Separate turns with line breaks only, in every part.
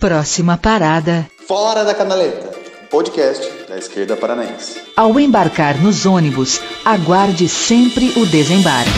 Próxima parada.
Fora da Canaleta, podcast da esquerda paranaense.
Ao embarcar nos ônibus, aguarde sempre o desembarque.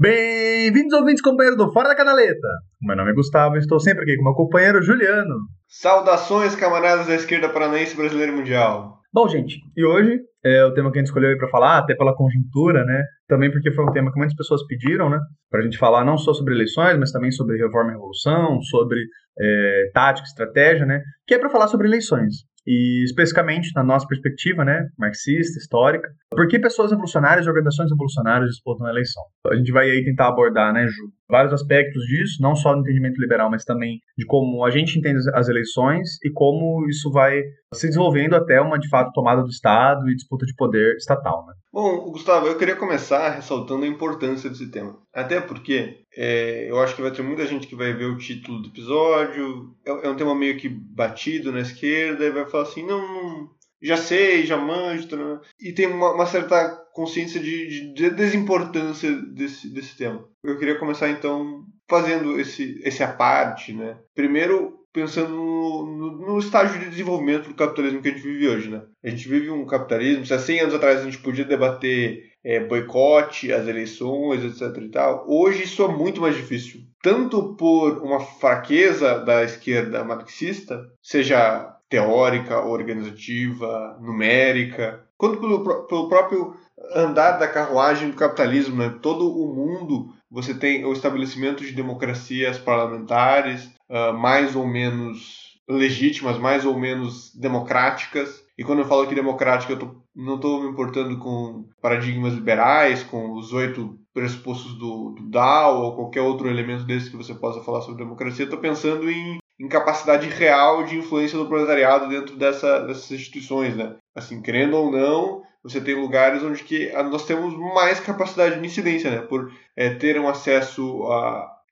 Bem-vindos, ouvintes companheiros do Fora da Canaleta. Meu nome é Gustavo e estou sempre aqui com meu companheiro Juliano.
Saudações, camaradas da esquerda paranaense brasileira mundial.
Bom, gente, e hoje é o tema que a gente escolheu aí para falar, até pela conjuntura, né? Também porque foi um tema que muitas pessoas pediram, né? Para a gente falar não só sobre eleições, mas também sobre reforma e revolução, sobre é, tática, estratégia, né? Que é para falar sobre eleições. E especificamente na nossa perspectiva, né, marxista, histórica, por que pessoas revolucionárias e organizações revolucionárias disputam a eleição? A gente vai aí tentar abordar, né, Ju, vários aspectos disso, não só no entendimento liberal, mas também de como a gente entende as eleições e como isso vai se desenvolvendo até uma, de fato, tomada do Estado e disputa de poder estatal, né?
Bom, Gustavo, eu queria começar ressaltando a importância desse tema. Até porque é, eu acho que vai ter muita gente que vai ver o título do episódio, é, é um tema meio que batido na esquerda, e vai falar assim, não, não já sei, já manjo, tá, e tem uma, uma certa consciência de, de, desimportância desse, desse tema. Eu queria começar então fazendo esse, esse aparte, né? Primeiro, pensando no, no, no, estágio de desenvolvimento do capitalismo que a gente vive hoje, né? A gente vive um capitalismo, se há 100 anos atrás a gente podia debater é, boicote, as eleições, etc e tal, hoje isso é muito mais difícil. Tanto por uma fraqueza da esquerda marxista, seja teórica, organizativa, numérica, quanto pelo, pelo próprio andar da carruagem do capitalismo, né? Todo o mundo você tem o estabelecimento de democracias parlamentares, uh, mais ou menos legítimas, mais ou menos democráticas. E quando eu falo aqui democrática, eu tô, não estou me importando com paradigmas liberais, com os oito pressupostos do, do Dow ou qualquer outro elemento desse que você possa falar sobre democracia. Estou pensando em, em capacidade real de influência do proletariado dentro dessa, dessas instituições, né? Assim, querendo ou não, você tem lugares onde que nós temos mais capacidade de incidência, né? Por é, ter um acesso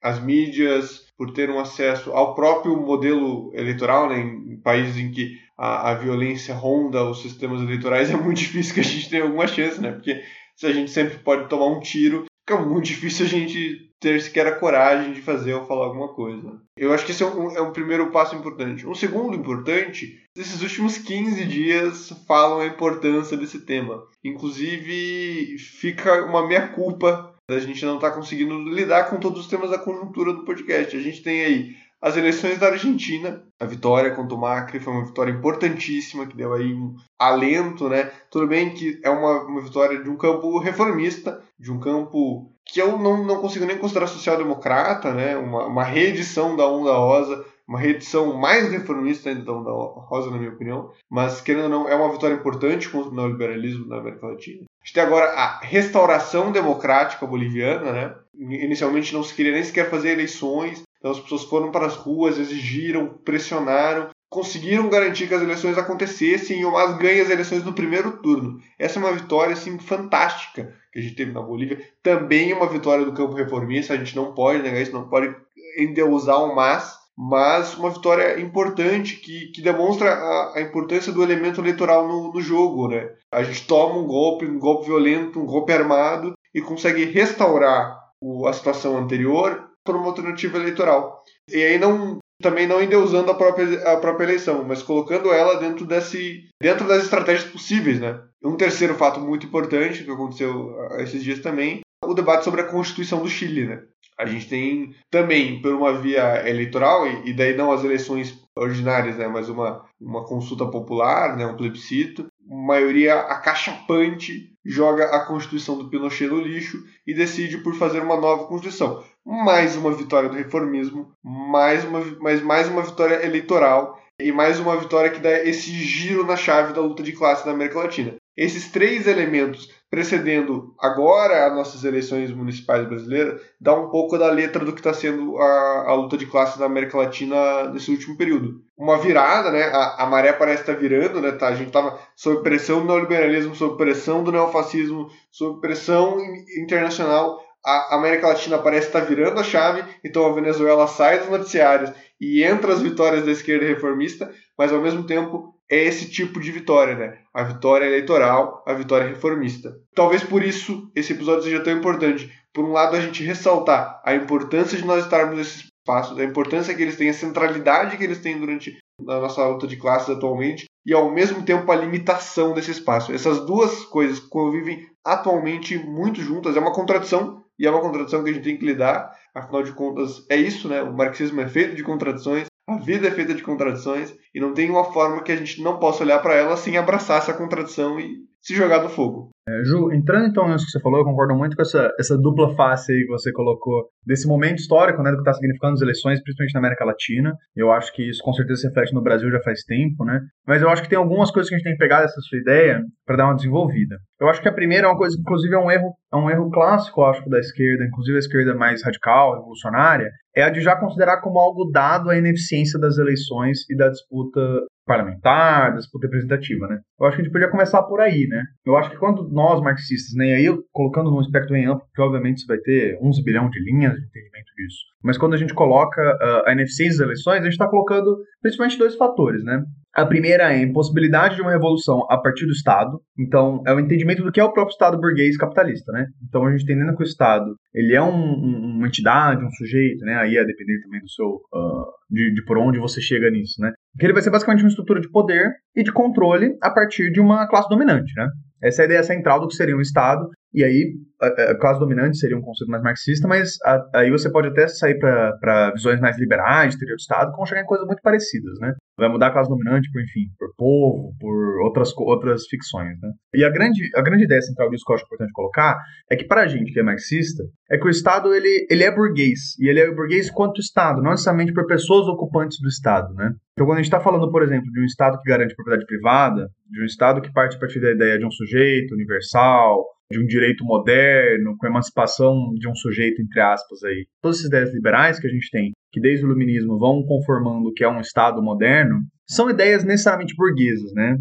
às mídias, por ter um acesso ao próprio modelo eleitoral, né? Em, países em que a, a violência ronda os sistemas eleitorais, é muito difícil que a gente tenha alguma chance, né? Porque se a gente sempre pode tomar um tiro, fica muito difícil a gente ter sequer a coragem de fazer ou falar alguma coisa. Eu acho que esse é um, é um primeiro passo importante. Um segundo importante, esses últimos 15 dias falam a importância desse tema. Inclusive, fica uma meia-culpa da gente não estar tá conseguindo lidar com todos os temas da conjuntura do podcast. A gente tem aí as eleições da Argentina, a vitória contra o Macri foi uma vitória importantíssima, que deu aí um alento, né? Tudo bem que é uma, uma vitória de um campo reformista, de um campo que eu não, não consigo nem considerar social-democrata, né? Uma, uma reedição da Onda Rosa, uma reedição mais reformista ainda da Onda Rosa, na minha opinião, mas querendo ou não, é uma vitória importante contra o neoliberalismo na América Latina. A gente tem agora a restauração democrática boliviana, né? Inicialmente não se queria nem sequer fazer eleições, então as pessoas foram para as ruas, exigiram, pressionaram, conseguiram garantir que as eleições acontecessem e o MAS ganha as eleições no primeiro turno. Essa é uma vitória assim fantástica que a gente teve na Bolívia. Também uma vitória do campo reformista, a gente não pode negar isso, não pode endeusar o MAS, mas uma vitória importante que, que demonstra a, a importância do elemento eleitoral no, no jogo. Né? A gente toma um golpe, um golpe violento, um golpe armado e consegue restaurar o, a situação anterior por uma alternativa eleitoral. E aí não também não endeusando a própria, a própria eleição, mas colocando ela dentro desse dentro das estratégias possíveis, né? Um terceiro fato muito importante que aconteceu esses dias também, o debate sobre a Constituição do Chile, né? A gente tem também, por uma via eleitoral, e daí não as eleições ordinárias, né, mas uma, uma consulta popular, né, um plebiscito, maioria acachapante joga a Constituição do Pinochet no lixo e decide por fazer uma nova Constituição. Mais uma vitória do reformismo, mais uma, mais, mais uma vitória eleitoral e mais uma vitória que dá esse giro na chave da luta de classe na América Latina. Esses três elementos precedendo agora as nossas eleições municipais brasileiras dá um pouco da letra do que está sendo a, a luta de classe na América Latina nesse último período. Uma virada, né? A, a maré parece estar tá virando, né? Tá? A gente estava sob pressão do neoliberalismo, sob pressão do neofascismo, sob pressão internacional a América Latina parece estar virando a chave, então a Venezuela sai dos noticiários e entra as vitórias da esquerda reformista, mas ao mesmo tempo é esse tipo de vitória, né? A vitória eleitoral, a vitória reformista. Talvez por isso esse episódio seja tão importante. Por um lado, a gente ressaltar a importância de nós estarmos nesses espaços, a importância que eles têm, a centralidade que eles têm durante a nossa luta de classes atualmente e ao mesmo tempo a limitação desse espaço. Essas duas coisas convivem atualmente muito juntas, é uma contradição e é uma contradição que a gente tem que lidar, afinal de contas é isso, né? O marxismo é feito de contradições, a vida é feita de contradições e não tem uma forma que a gente não possa olhar para ela sem abraçar essa contradição e se jogar no fogo.
É, Ju, entrando então nisso que você falou, eu concordo muito com essa, essa dupla face aí que você colocou desse momento histórico, né, do que está significando as eleições, principalmente na América Latina. Eu acho que isso com certeza se reflete no Brasil já faz tempo, né? Mas eu acho que tem algumas coisas que a gente tem que pegar dessa sua ideia para dar uma desenvolvida. Eu acho que a primeira é uma coisa inclusive, é um erro, é um erro clássico, acho, da esquerda, inclusive a esquerda mais radical, revolucionária, é a de já considerar como algo dado a ineficiência das eleições e da disputa parlamentar, disputa representativa, né? Eu acho que a gente podia começar por aí, né? Eu acho que quando nós, marxistas, né, aí eu colocando num espectro bem amplo, porque obviamente você vai ter uns bilhão de linhas de entendimento disso, mas quando a gente coloca uh, a ineficiência das eleições, a gente está colocando principalmente dois fatores, né? A primeira é a impossibilidade de uma revolução a partir do Estado. Então, é o entendimento do que é o próprio Estado burguês capitalista, né? Então, a gente entendendo que o Estado, ele é um, um, uma entidade, um sujeito, né? Aí é depender também do seu... Uh, de, de por onde você chega nisso, né? Que ele vai ser basicamente uma estrutura de poder e de controle a partir de uma classe dominante, né? Essa é a ideia central do que seria um Estado. E aí, a, a classe dominante seria um conceito mais marxista, mas a, aí você pode até sair para visões mais liberais de teoria do Estado, que vão chegar em coisas muito parecidas, né? Vai mudar a classe dominante por, enfim, por povo, por outras, outras ficções, né? E a grande, a grande ideia central disso que eu acho importante colocar é que, para a gente que é marxista, é que o Estado ele, ele é burguês. E ele é burguês quanto Estado, não necessariamente por pessoas ocupantes do Estado, né? Então, quando a gente está falando, por exemplo, de um Estado que garante propriedade privada, de um Estado que parte a partir da ideia de um sujeito universal, de um direito moderno, com emancipação de um sujeito, entre aspas, aí. Todas essas ideias liberais que a gente tem, que desde o iluminismo vão conformando o que é um Estado moderno, são ideias necessariamente burguesas, né?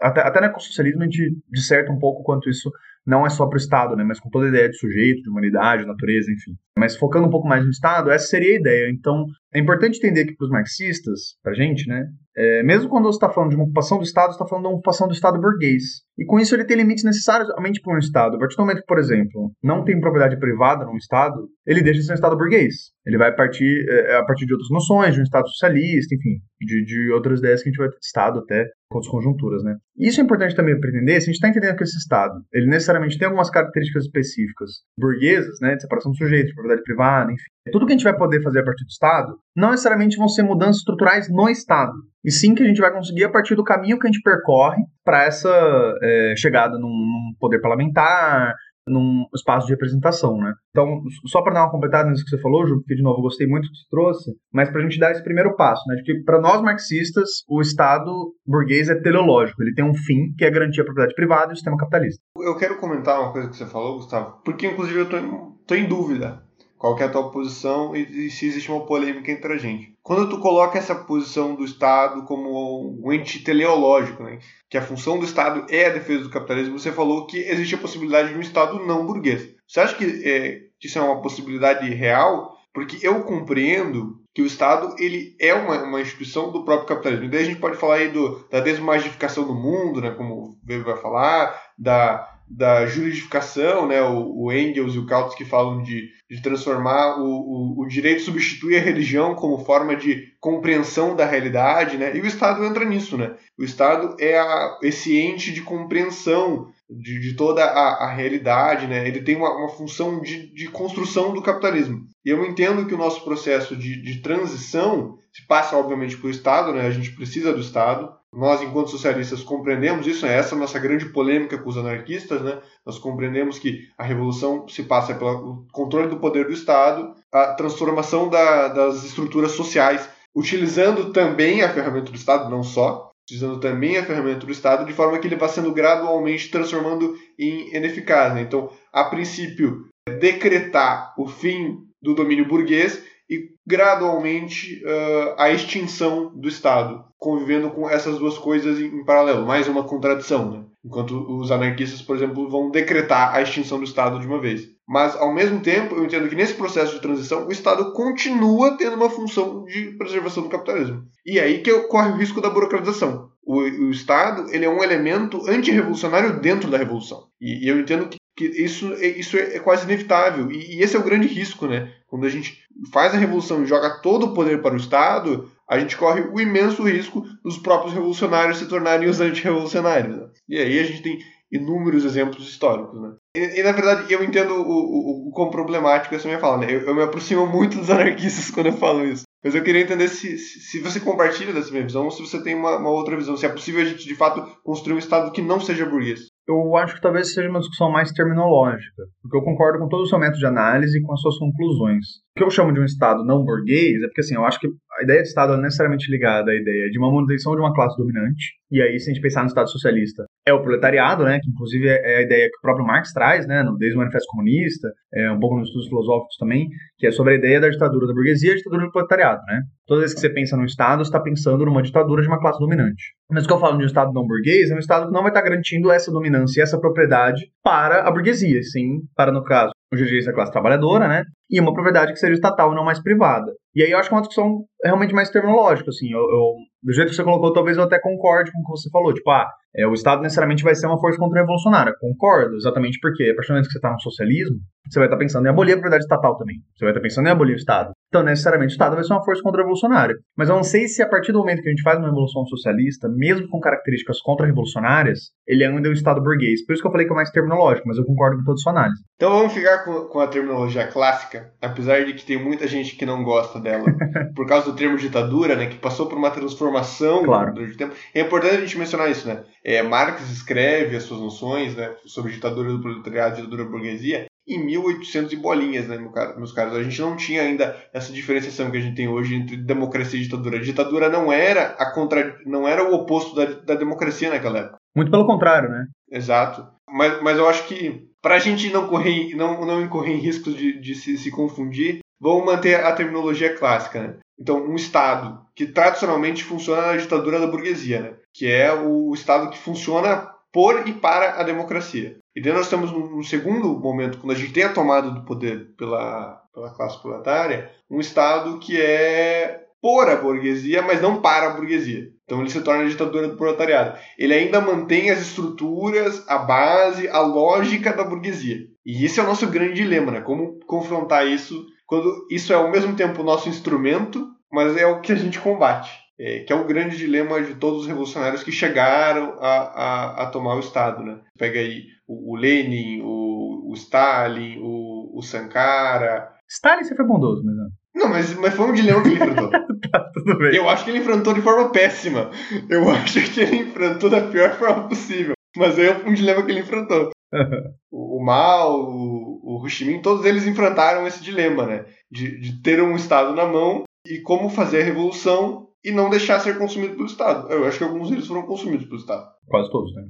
Até, até no ecossocialismo a gente disserta um pouco quanto isso não é só para o Estado, né? Mas com toda a ideia de sujeito, de humanidade, natureza, enfim. Mas focando um pouco mais no Estado, essa seria a ideia. Então, é importante entender que para os marxistas, para a gente, né? É, mesmo quando você está falando de uma ocupação do Estado, está falando de uma ocupação do Estado burguês. E com isso ele tem limites necessários somente para um Estado. A partir do momento que, por exemplo, não tem propriedade privada num Estado, ele deixa de ser um Estado burguês. Ele vai partir é, a partir de outras noções, de um Estado socialista, enfim, de, de outras ideias que a gente vai ter Estado até com outras conjunturas, né? E isso é importante também para entender, se a gente está entendendo que esse Estado, ele necessariamente tem algumas características específicas burguesas, né, de separação do sujeito, de propriedade privada, enfim. Tudo que a gente vai poder fazer a partir do Estado, não necessariamente vão ser mudanças estruturais no Estado, e sim que a gente vai conseguir a partir do caminho que a gente percorre para essa é, chegada num, num poder parlamentar, num espaço de representação, né? Então, só para dar uma completada nisso que você falou, Ju, porque de novo eu gostei muito do que você trouxe, mas para a gente dar esse primeiro passo, né? De que para nós marxistas, o Estado burguês é teleológico, ele tem um fim que é garantir a propriedade privada e o sistema capitalista.
Eu quero comentar uma coisa que você falou, Gustavo, porque inclusive eu tô em, em dúvida qual é a tua posição e, se existe uma polêmica entre a gente. Quando tu coloca essa posição do Estado como um ente teleológico, né, que a função do Estado é a defesa do capitalismo, você falou que existe a possibilidade de um Estado não burguês. Você acha que, é, que isso é uma possibilidade real? Porque eu compreendo que o Estado ele é uma, uma instituição do próprio capitalismo. Daí a gente pode falar aí do, da desmagificação do mundo, né, como o Weber vai falar, da da juridificação, né, o, o Engels e o Kautsky que falam de, de transformar o, o, o, direito substituir a religião como forma de compreensão da realidade, né, e o Estado entra nisso, né, o Estado é a, esse ente de compreensão de, de toda a, a, realidade, né, ele tem uma, uma função de, de construção do capitalismo. E eu entendo que o nosso processo de, de transição se passa, obviamente, pelo Estado, né, a gente precisa do Estado, nós, enquanto socialistas, compreendemos isso, é essa nossa grande polêmica com os anarquistas, né? Nós compreendemos que a revolução se passa pelo controle do poder do Estado, a transformação da, das estruturas sociais, utilizando também a ferramenta do Estado, não só, utilizando também a ferramenta do Estado, de forma que ele vá sendo gradualmente transformando em ineficaz. Né? Então, a princípio, decretar o fim do domínio burguês e gradualmente uh, a extinção do Estado, convivendo com essas duas coisas em, paralelo, mais uma contradição, né? enquanto os anarquistas, por exemplo, vão decretar a extinção do Estado de uma vez. Mas, ao mesmo tempo, eu entendo que nesse processo de transição, o Estado continua tendo uma função de preservação do capitalismo. E aí que corre o risco da burocratização. O, o Estado ele é um elemento antirrevolucionário dentro da revolução. E, e eu entendo que que isso, isso é quase inevitável. E, e esse é o grande risco, né? Quando a gente faz a revolução e joga todo o poder para o Estado, a gente corre o imenso risco dos próprios revolucionários se tornarem os antirrevolucionários. Né? E aí a gente tem inúmeros exemplos históricos, né? E, e na verdade eu entendo o, o, o quão problemático essa minha fala, né? Eu, eu, me aproximo muito dos anarquistas quando eu falo isso. Mas eu queria entender se, se, você compartilha dessa minha visão ou se você tem uma, uma, outra visão, se é possível a gente de fato construir um Estado que não seja burguês.
Eu acho que talvez seja uma discussão mais terminológica, porque eu concordo com todo o seu método de análise e com as suas conclusões. Que eu chamo de um Estado não burguês é porque, assim, eu acho que a ideia de Estado é necessariamente ligada à ideia de uma manutenção de uma classe dominante, e aí, se a gente pensar no Estado socialista, é o proletariado, né, que inclusive é a ideia que o próprio Marx traz, né, desde o Manifesto Comunista, é, um pouco nos estudos filosóficos também, que é sobre a ideia da ditadura da burguesia e a ditadura do proletariado, né. Toda vez que você pensa no Estado, você está pensando numa ditadura de uma classe dominante. Mas o que eu falo de um Estado não burguês é um Estado que não vai estar tá garantindo essa dominância e essa propriedade para a burguesia, sim, para, no caso, direitos da classe trabalhadora, né? E uma propriedade que seja estatal e não mais privada. E aí eu acho que é uma discussão realmente mais terminológica, assim. Eu, eu, do jeito que você colocou, talvez eu até concorde com o que você falou. Tipo, ah, é, o Estado necessariamente vai ser uma força contra-revolucionária. Concordo, exatamente porque, a partir do momento que você está no socialismo, você vai estar tá pensando em abolir a propriedade estatal também. Você vai estar tá pensando em abolir o Estado. Então, necessariamente, o Estado vai ser uma força contra-revolucionária. Mas eu não sei se a partir do momento que a gente faz uma revolução socialista, mesmo com características contra-revolucionárias, ele ainda é um Estado burguês. Por isso que eu falei que é mais terminológico, mas eu concordo com toda a sua análise.
Então vamos ficar com, com a terminologia clássica, apesar de que tem muita gente que não gosta dela, por causa do termo ditadura, né, que passou por uma transformação
claro.
durante o tempo. É importante a gente mencionar isso, né? É, Marx escreve as suas noções né, sobre ditadura do proletariado e ditadura da burguesia em 1800 e bolinhas, né, meus caros? A gente não tinha ainda essa diferenciação que a gente tem hoje entre democracia e ditadura. A ditadura não era a contra... não era o oposto da, da democracia naquela época.
Muito pelo contrário, né?
Exato. Mas, mas eu acho que para a gente não correr, não, não incorrer em riscos de, de se, se confundir, vamos manter a terminologia clássica, né? Então, um Estado que tradicionalmente funciona na ditadura da burguesia, né? que é o Estado que funciona por e para a democracia. E daí nós estamos num segundo momento, quando a gente tem a tomada do poder pela, pela classe proletária, um Estado que é por a burguesia, mas não para a burguesia. Então ele se torna a ditadura do proletariado. Ele ainda mantém as estruturas, a base, a lógica da burguesia. E esse é o nosso grande dilema, né? Como confrontar isso quando isso é ao mesmo tempo o nosso instrumento, mas é o que a gente combate. É, que é o grande dilema de todos os revolucionários que chegaram a, a, a tomar o Estado. Né? Pega aí o, o Lenin, o, o Stalin, o, o, Sankara.
Stalin você foi bondoso, mas não.
Não, mas, mas foi um dilema que ele enfrentou.
tá, tudo bem.
Eu acho que ele enfrentou de forma péssima. Eu acho que ele enfrentou da pior forma possível. Mas é um dilema que ele enfrentou. O, Mao, o, o Ho Chi Minh, todos eles enfrentaram esse dilema, né? De, de ter um Estado na mão e como fazer a revolução e não deixar ser consumido pelo Estado. Eu acho que alguns deles foram consumidos pelo Estado.
Quase todos, né?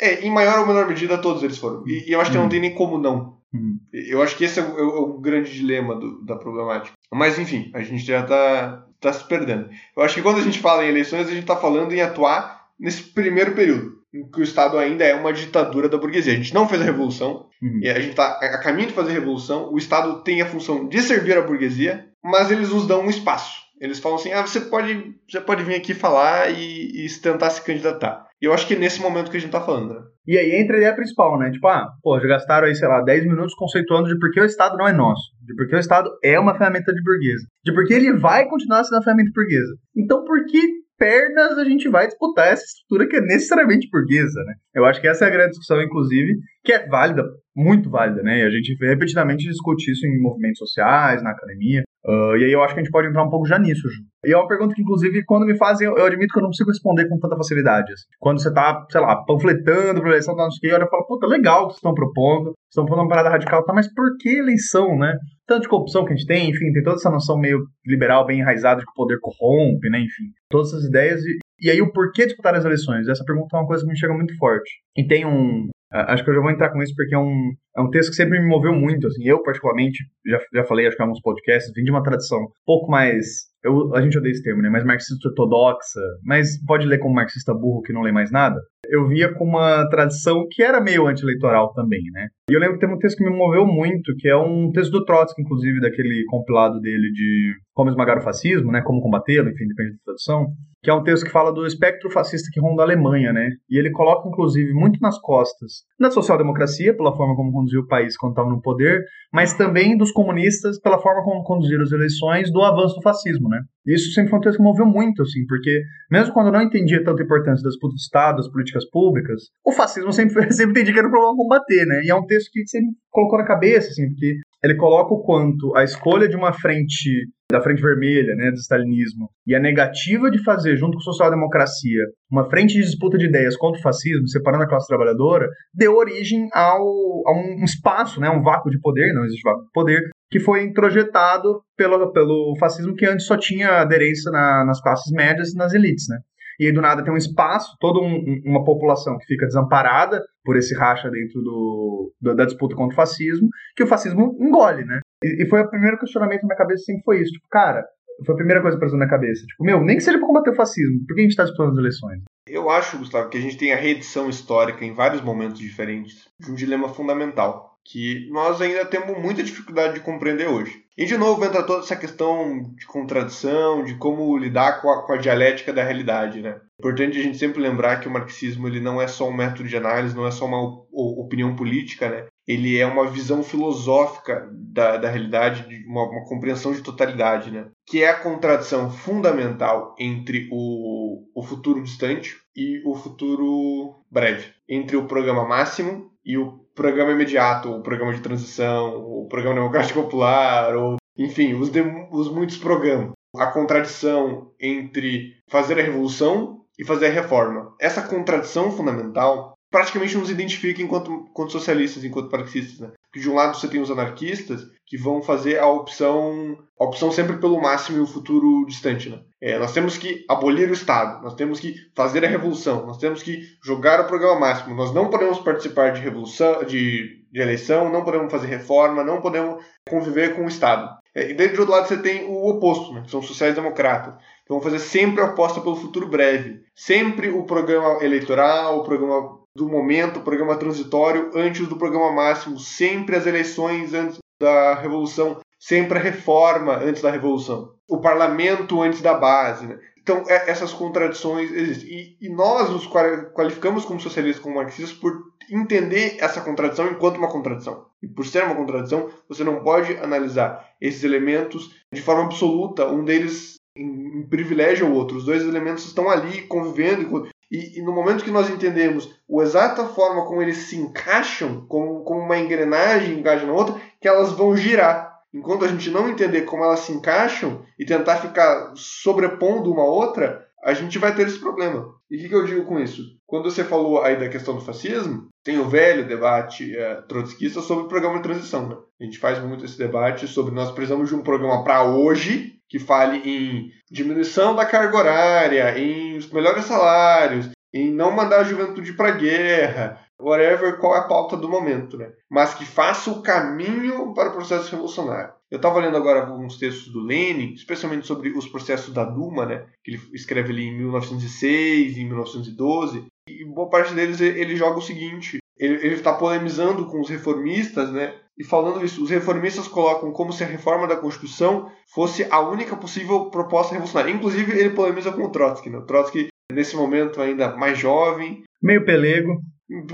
É, em maior ou menor medida, todos eles foram. E, e eu acho que não uhum. tem nem como não.
Uhum.
Eu acho que esse é o, é o grande dilema do, da problemática. Mas, enfim, a gente já está tá se perdendo. Eu acho que quando a gente fala em eleições, a gente está falando em atuar nesse primeiro período, em que o Estado ainda é uma ditadura da burguesia. A gente não fez a revolução,
uhum.
e a gente está a caminho de fazer a revolução. O Estado tem a função de servir a burguesia, mas eles nos dão um espaço. Eles falam assim: ah, você pode, você pode vir aqui falar e, e tentar se candidatar. E eu acho que é nesse momento que a gente tá falando, né?
E aí entra a ideia principal, né? Tipo, ah, pô, já gastaram aí, sei lá, 10 minutos conceituando de por que o Estado não é nosso, de por que o Estado é uma ferramenta de burguesa, de por que ele vai continuar sendo uma ferramenta burguesa. Então, por que pernas a gente vai disputar essa estrutura que é necessariamente burguesa, né? Eu acho que essa é a grande discussão, inclusive, que é válida, muito válida, né? E a gente repetidamente discute isso em movimentos sociais, na academia. Uh, e aí eu acho que a gente pode entrar um pouco já nisso, Ju. E é uma pergunta que, inclusive, quando me fazem, eu, eu admito que eu não consigo responder com tanta facilidade. Assim. Quando você tá, sei lá, panfletando pra eleição, tá, não sei o que, olha e fala, puta, legal o que vocês estão propondo, estão propondo uma parada radical, tá, mas por que eleição, né? Tanto de corrupção que a gente tem, enfim, tem toda essa noção meio liberal, bem enraizada de que o poder corrompe, né, enfim. Todas essas ideias. E, e aí o porquê disputar as eleições? Essa pergunta é uma coisa que me chega muito forte. E tem um, Acho que eu já vou entrar com isso porque é um, é um texto que sempre me moveu muito. Assim, eu, particularmente, já, já falei, acho que em alguns podcasts, vim de uma tradição um pouco mais. Eu, a gente odeia esse termo, né? Mais marxista ortodoxa, mas pode ler como marxista burro que não lê mais nada. Eu via com uma tradição que era meio anti-eleitoral também, né? E eu lembro que tem um texto que me moveu muito, que é um texto do Trotsky, inclusive, daquele compilado dele de Como Esmagar o Fascismo, né? Como Combatê-lo, enfim, depende da tradução que é um texto que fala do espectro fascista que ronda a Alemanha, né? E ele coloca, inclusive, muito nas costas da social-democracia, pela forma como conduziu o país quando estava no poder, mas também dos comunistas, pela forma como conduziram as eleições, do avanço do fascismo, né? Isso sempre foi um texto que moveu muito, assim, porque mesmo quando eu não entendia tanta importância das do Estado, das políticas públicas, o fascismo sempre, sempre entendi que era um problema combater, né? E é um texto que sempre colocou na cabeça, assim, porque ele coloca o quanto a escolha de uma frente da frente vermelha, né, do stalinismo, e a negativa de fazer, junto com a social-democracia, uma frente de disputa de ideias contra o fascismo, separando a classe trabalhadora, deu origem ao, a um espaço, né, um vácuo de poder, não existe vácuo de poder, que foi introjetado pelo, pelo fascismo que antes só tinha aderência na, nas classes médias e nas elites, né e aí do nada tem um espaço, toda um, uma população que fica desamparada por esse racha dentro do, do, da disputa contra o fascismo, que o fascismo engole, né? E, e foi o primeiro questionamento na minha cabeça sempre foi isso, tipo, cara, foi a primeira coisa que passou na minha cabeça, tipo, meu, nem que seja pra combater o fascismo, por que a gente tá disputando as eleições?
Eu acho, Gustavo, que a gente tem a reedição histórica em vários momentos diferentes de um dilema fundamental que nós ainda temos muita dificuldade de compreender hoje. E de novo entra toda essa questão de contradição, de como lidar com a, com a dialética da realidade, né? Importante a gente sempre lembrar que o marxismo ele não é só um método de análise, não é só uma opinião política, né? Ele é uma visão filosófica da, da realidade, de uma, uma compreensão de totalidade, né? Que é a contradição fundamental entre o, o futuro distante e o futuro breve, entre o programa máximo e o programa imediato, o programa de transição, o programa democrático popular, ou enfim, os, de, os muitos programas. A contradição entre fazer a revolução e fazer a reforma. Essa contradição fundamental praticamente nos identifica enquanto, enquanto socialistas, enquanto marxistas. Né? que de um lado você tem os anarquistas que vão fazer a opção a opção sempre pelo máximo e o futuro distante. Né? É, nós temos que abolir o Estado, nós temos que fazer a revolução, nós temos que jogar o programa máximo, nós não podemos participar de revolução, de, de eleição, não podemos fazer reforma, não podemos conviver com o Estado. É, e daí do outro lado você tem o oposto, né? que são sociais-democratas, que vão fazer sempre a aposta pelo futuro breve, sempre o programa eleitoral, o programa do momento, o programa transitório antes do programa máximo, sempre as eleições antes da revolução, sempre a reforma antes da revolução, o parlamento antes da base. Né? Então, é, essas contradições existem. E, e, nós nos qualificamos como socialistas, como marxistas, por entender essa contradição enquanto uma contradição. E por ser uma contradição, você não pode analisar esses elementos de forma absoluta, um deles em, em privilégio ao outro. Os dois elementos estão ali convivendo e, e, no momento que nós entendemos a exata forma como eles se encaixam, como, como uma engrenagem encaixa na outra, que elas vão girar. Enquanto a gente não entender como elas se encaixam e tentar ficar sobrepondo uma outra, a gente vai ter esse problema. E o que, que, eu digo com isso? Quando você falou aí da questão do fascismo, tem o velho debate é, trotskista sobre o programa de transição. Né? A gente faz muito esse debate sobre nós precisamos de um programa para hoje que fale em diminuição da carga horária, em melhores salários, em não mandar a juventude para guerra, whatever, qual é a pauta do momento, né? Mas que faça o caminho para o processo revolucionário. Eu estava lendo agora alguns textos do Lenin, especialmente sobre os processos da Duma, né? Que ele escreve ali em 1906, em 1912, e boa parte deles ele joga o seguinte: ele está polemizando com os reformistas, né? E falando isso, os reformistas colocam como se a reforma da Constituição fosse a única possível proposta revolucionária. Inclusive, ele polemiza com o Trotsky. Né? O Trotsky, nesse momento, ainda mais jovem.
Meio pelego.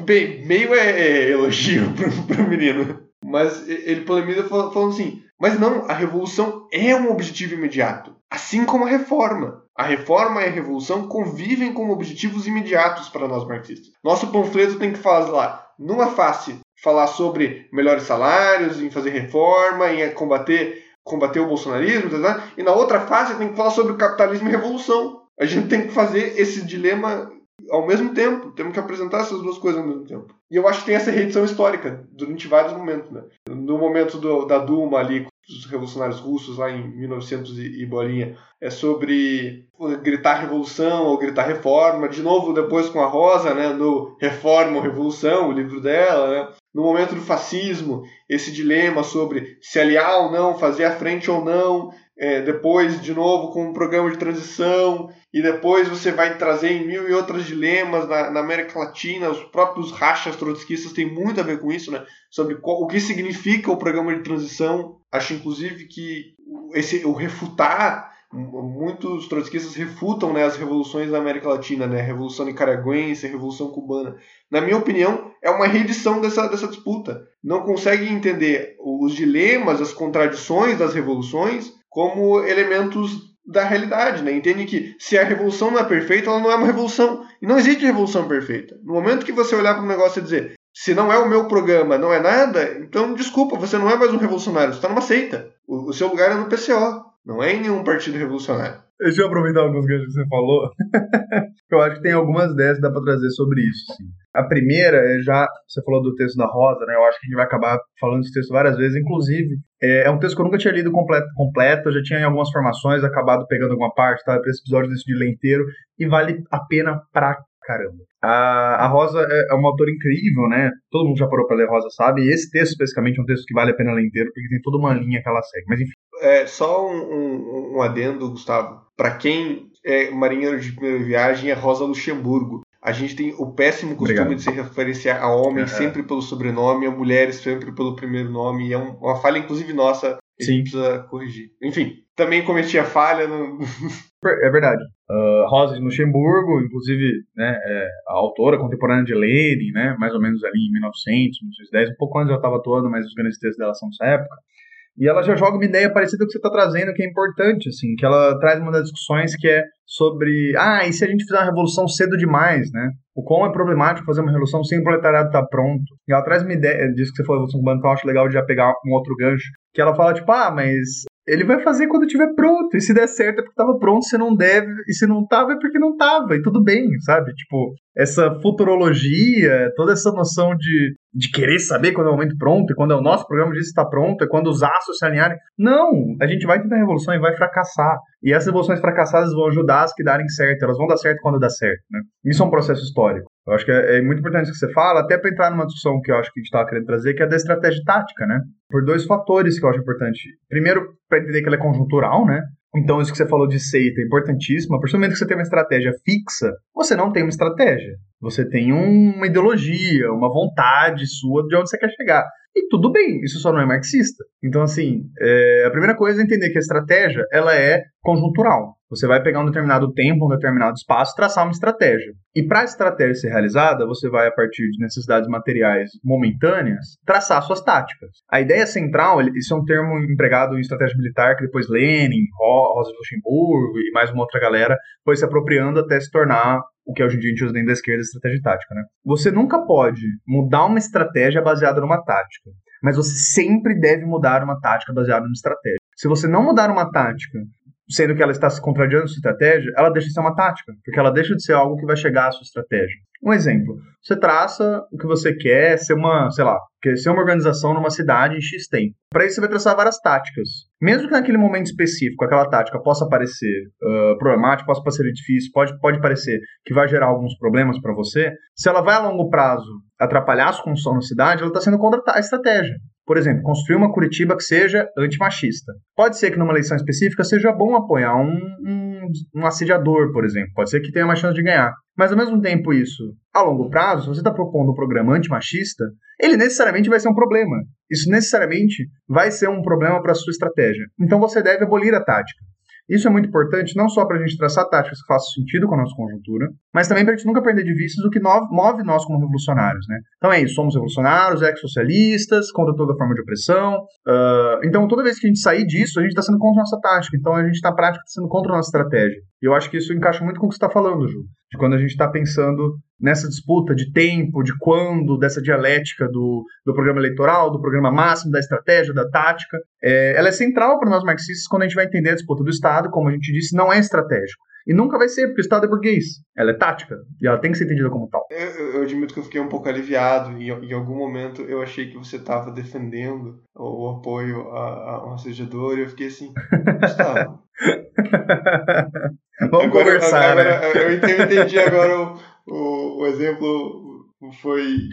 Bem, meio é, é elogio para o menino. Mas ele polemiza falando assim: mas não, a revolução é um objetivo imediato, assim como a reforma. A reforma e a revolução convivem como objetivos imediatos para nós marxistas. Nosso panfleto tem que falar, numa face, falar sobre melhores salários, em fazer reforma, em combater, combater o bolsonarismo, tá, e na outra face tem que falar sobre capitalismo e revolução. A gente tem que fazer esse dilema ao mesmo tempo. Temos que apresentar essas duas coisas ao mesmo tempo. E eu acho que tem essa reedição histórica durante vários momentos. Né? No momento do, da Duma ali, dos revolucionários russos lá em 1900 e, e bolinha, é sobre gritar revolução ou gritar reforma. De novo, depois com a Rosa, né, no Reforma ou Revolução, o livro dela, né? No momento do fascismo, esse dilema sobre se aliar ou não, fazer a frente ou não, é, depois de novo com um programa de transição, e depois você vai trazer em mil e outros dilemas na, na América Latina, os próprios rachas trotskistas têm muito a ver com isso, né? sobre qual, o que significa o programa de transição. Acho inclusive que esse, o refutar muitos trotskistas refutam né, as revoluções da América Latina, né, a Revolução Nicaragüense, a Revolução Cubana. Na minha opinião, é uma reedição dessa, dessa disputa. Não conseguem entender os dilemas, as contradições das revoluções como elementos da realidade, né? Entende que se a revolução não é perfeita, ela não é uma revolução. E não existe revolução perfeita. No momento que você olhar para um negócio e dizer, se não é o meu programa, não é nada, então desculpa, você não é mais um revolucionário, você está numa seita. O, o seu lugar é no PCO. Não é em nenhum partido revolucionário.
Deixa eu aproveitar alguns ganchos que você falou. eu acho que tem algumas ideias que dá para trazer sobre isso. Sim. A primeira é já. Você falou do texto da Rosa, né? Eu acho que a gente vai acabar falando desse texto várias vezes. Inclusive, é, é um texto que eu nunca tinha lido completo, completo. Eu já tinha em algumas formações, acabado pegando alguma parte, tá? Para esse episódio decidi ler inteiro. E vale a pena pra caramba. A, a Rosa é, é uma autora incrível, né? Todo mundo já parou para ler Rosa, sabe? E esse texto, especificamente, é um texto que vale a pena ler inteiro, porque tem toda uma linha que ela segue. Mas enfim.
É, só um, um, um adendo, Gustavo. Para quem é marinheiro de primeira viagem, é Rosa Luxemburgo. A gente tem o péssimo costume Obrigado. de se referenciar a homens sempre pelo sobrenome, a mulheres sempre pelo primeiro nome. É uma falha, inclusive, nossa. Que Sim. Gente precisa corrigir. Enfim, também cometi a falha. No...
É verdade. Uh, Rosa de Luxemburgo, inclusive, né, é a autora contemporânea de Lenin, né, mais ou menos ali em 1900, 1910, um pouco antes ela estava atuando, mas os grandes textos dela são dessa época. E ela já joga uma ideia parecida com o que você está trazendo, que é importante, assim, que ela traz uma das discussões que é sobre, ah, e se a gente fizer uma revolução cedo demais, né? O quão é problemático fazer uma revolução sem o proletariado estar tá pronto. E ela traz uma ideia, disso que você falou, Revolução Cubana, então eu acho legal de já pegar um outro gancho, que ela fala, tipo, ah, mas ele vai fazer quando estiver pronto. E se der certo é porque estava pronto, se não deve, e se não estava é porque não estava, e tudo bem, sabe? Tipo, essa futurologia, toda essa noção de, de querer saber quando é o momento pronto, e quando é o nosso programa diz está pronto, é quando os aços se alinharem. Não! A gente vai tentar revolução e vai fracassar. E essas revoluções fracassadas vão ajudar as que darem certo, elas vão dar certo quando dá certo, né? Isso é um processo histórico. Eu acho que é, é muito importante o que você fala, até para entrar numa discussão que eu acho que a gente estava querendo trazer, que é da estratégia tática, né? Por dois fatores que eu acho importante. Primeiro, para entender que ela é conjuntural, né? Então, isso que você falou de seita é importantíssimo. A partir do momento que você tem uma estratégia fixa, você não tem uma estratégia. Você tem uma ideologia, uma vontade sua de onde você quer chegar. E tudo bem, isso só não é marxista. Então, assim, é, a primeira coisa é entender que a estratégia ela é conjuntural. Você vai pegar um determinado tempo, um determinado espaço, traçar uma estratégia. E para a estratégia ser realizada, você vai, a partir de necessidades materiais momentâneas, traçar suas táticas. A ideia central, isso é um termo empregado em estratégia militar, que depois Lenin, Rosa Luxemburgo e mais uma outra galera foi se apropriando até se tornar o que hoje em dia a gente usa dentro da esquerda, estratégia tática, né? Você nunca pode mudar uma estratégia baseada numa tática, mas você sempre deve mudar uma tática baseada numa estratégia. Se você não mudar uma tática sendo que ela está se contrariando sua estratégia, ela deixa de ser uma tática, porque ela deixa de ser algo que vai chegar à sua estratégia. Um exemplo, você traça o que você quer ser uma, sei lá, quer ser uma organização numa cidade em X tempo. Para isso você vai traçar várias táticas. Mesmo que naquele momento específico aquela tática possa parecer uh, problemática, possa parecer difícil, pode, pode parecer que vai gerar alguns problemas para você, se ela vai a longo prazo atrapalhar a sua construção na cidade, ela está sendo contra a estratégia. Por exemplo, construir uma Curitiba que seja antimachista. Pode ser que numa eleição específica seja bom apoiar um, um, um assediador, por exemplo. Pode ser que tenha mais chance de ganhar. Mas ao mesmo tempo, isso, a longo prazo, se você está propondo um programa antimachista, ele necessariamente vai ser um problema. Isso necessariamente vai ser um problema para a sua estratégia. Então você deve abolir a tática. Isso é muito importante, não só para a gente traçar táticas que façam sentido com a nossa conjuntura, mas também para a gente nunca perder de vista o que move nós como revolucionários. Né? Então é isso, somos revolucionários, ex-socialistas, contra toda forma de opressão. Uh, então toda vez que a gente sair disso, a gente está sendo contra a nossa tática. Então a gente, na prática, está sendo contra a nossa estratégia. E eu acho que isso encaixa muito com o que você está falando, Ju. De quando a gente está pensando nessa disputa de tempo, de quando, dessa dialética do, do programa eleitoral, do programa máximo, da estratégia, da tática. É, ela é central para nós marxistas quando a gente vai entender a disputa do Estado, como a gente disse, não é estratégico. E nunca vai ser, porque o Estado é burguês. Ela é tática. E ela tem que ser entendida como tal.
Eu, eu admito que eu fiquei um pouco aliviado. E em algum momento eu achei que você estava defendendo o, apoio a, a um assediador. E eu fiquei assim, Gustavo.
Vamos agora, conversar,
agora, né? Eu entendi agora o, o, o exemplo foi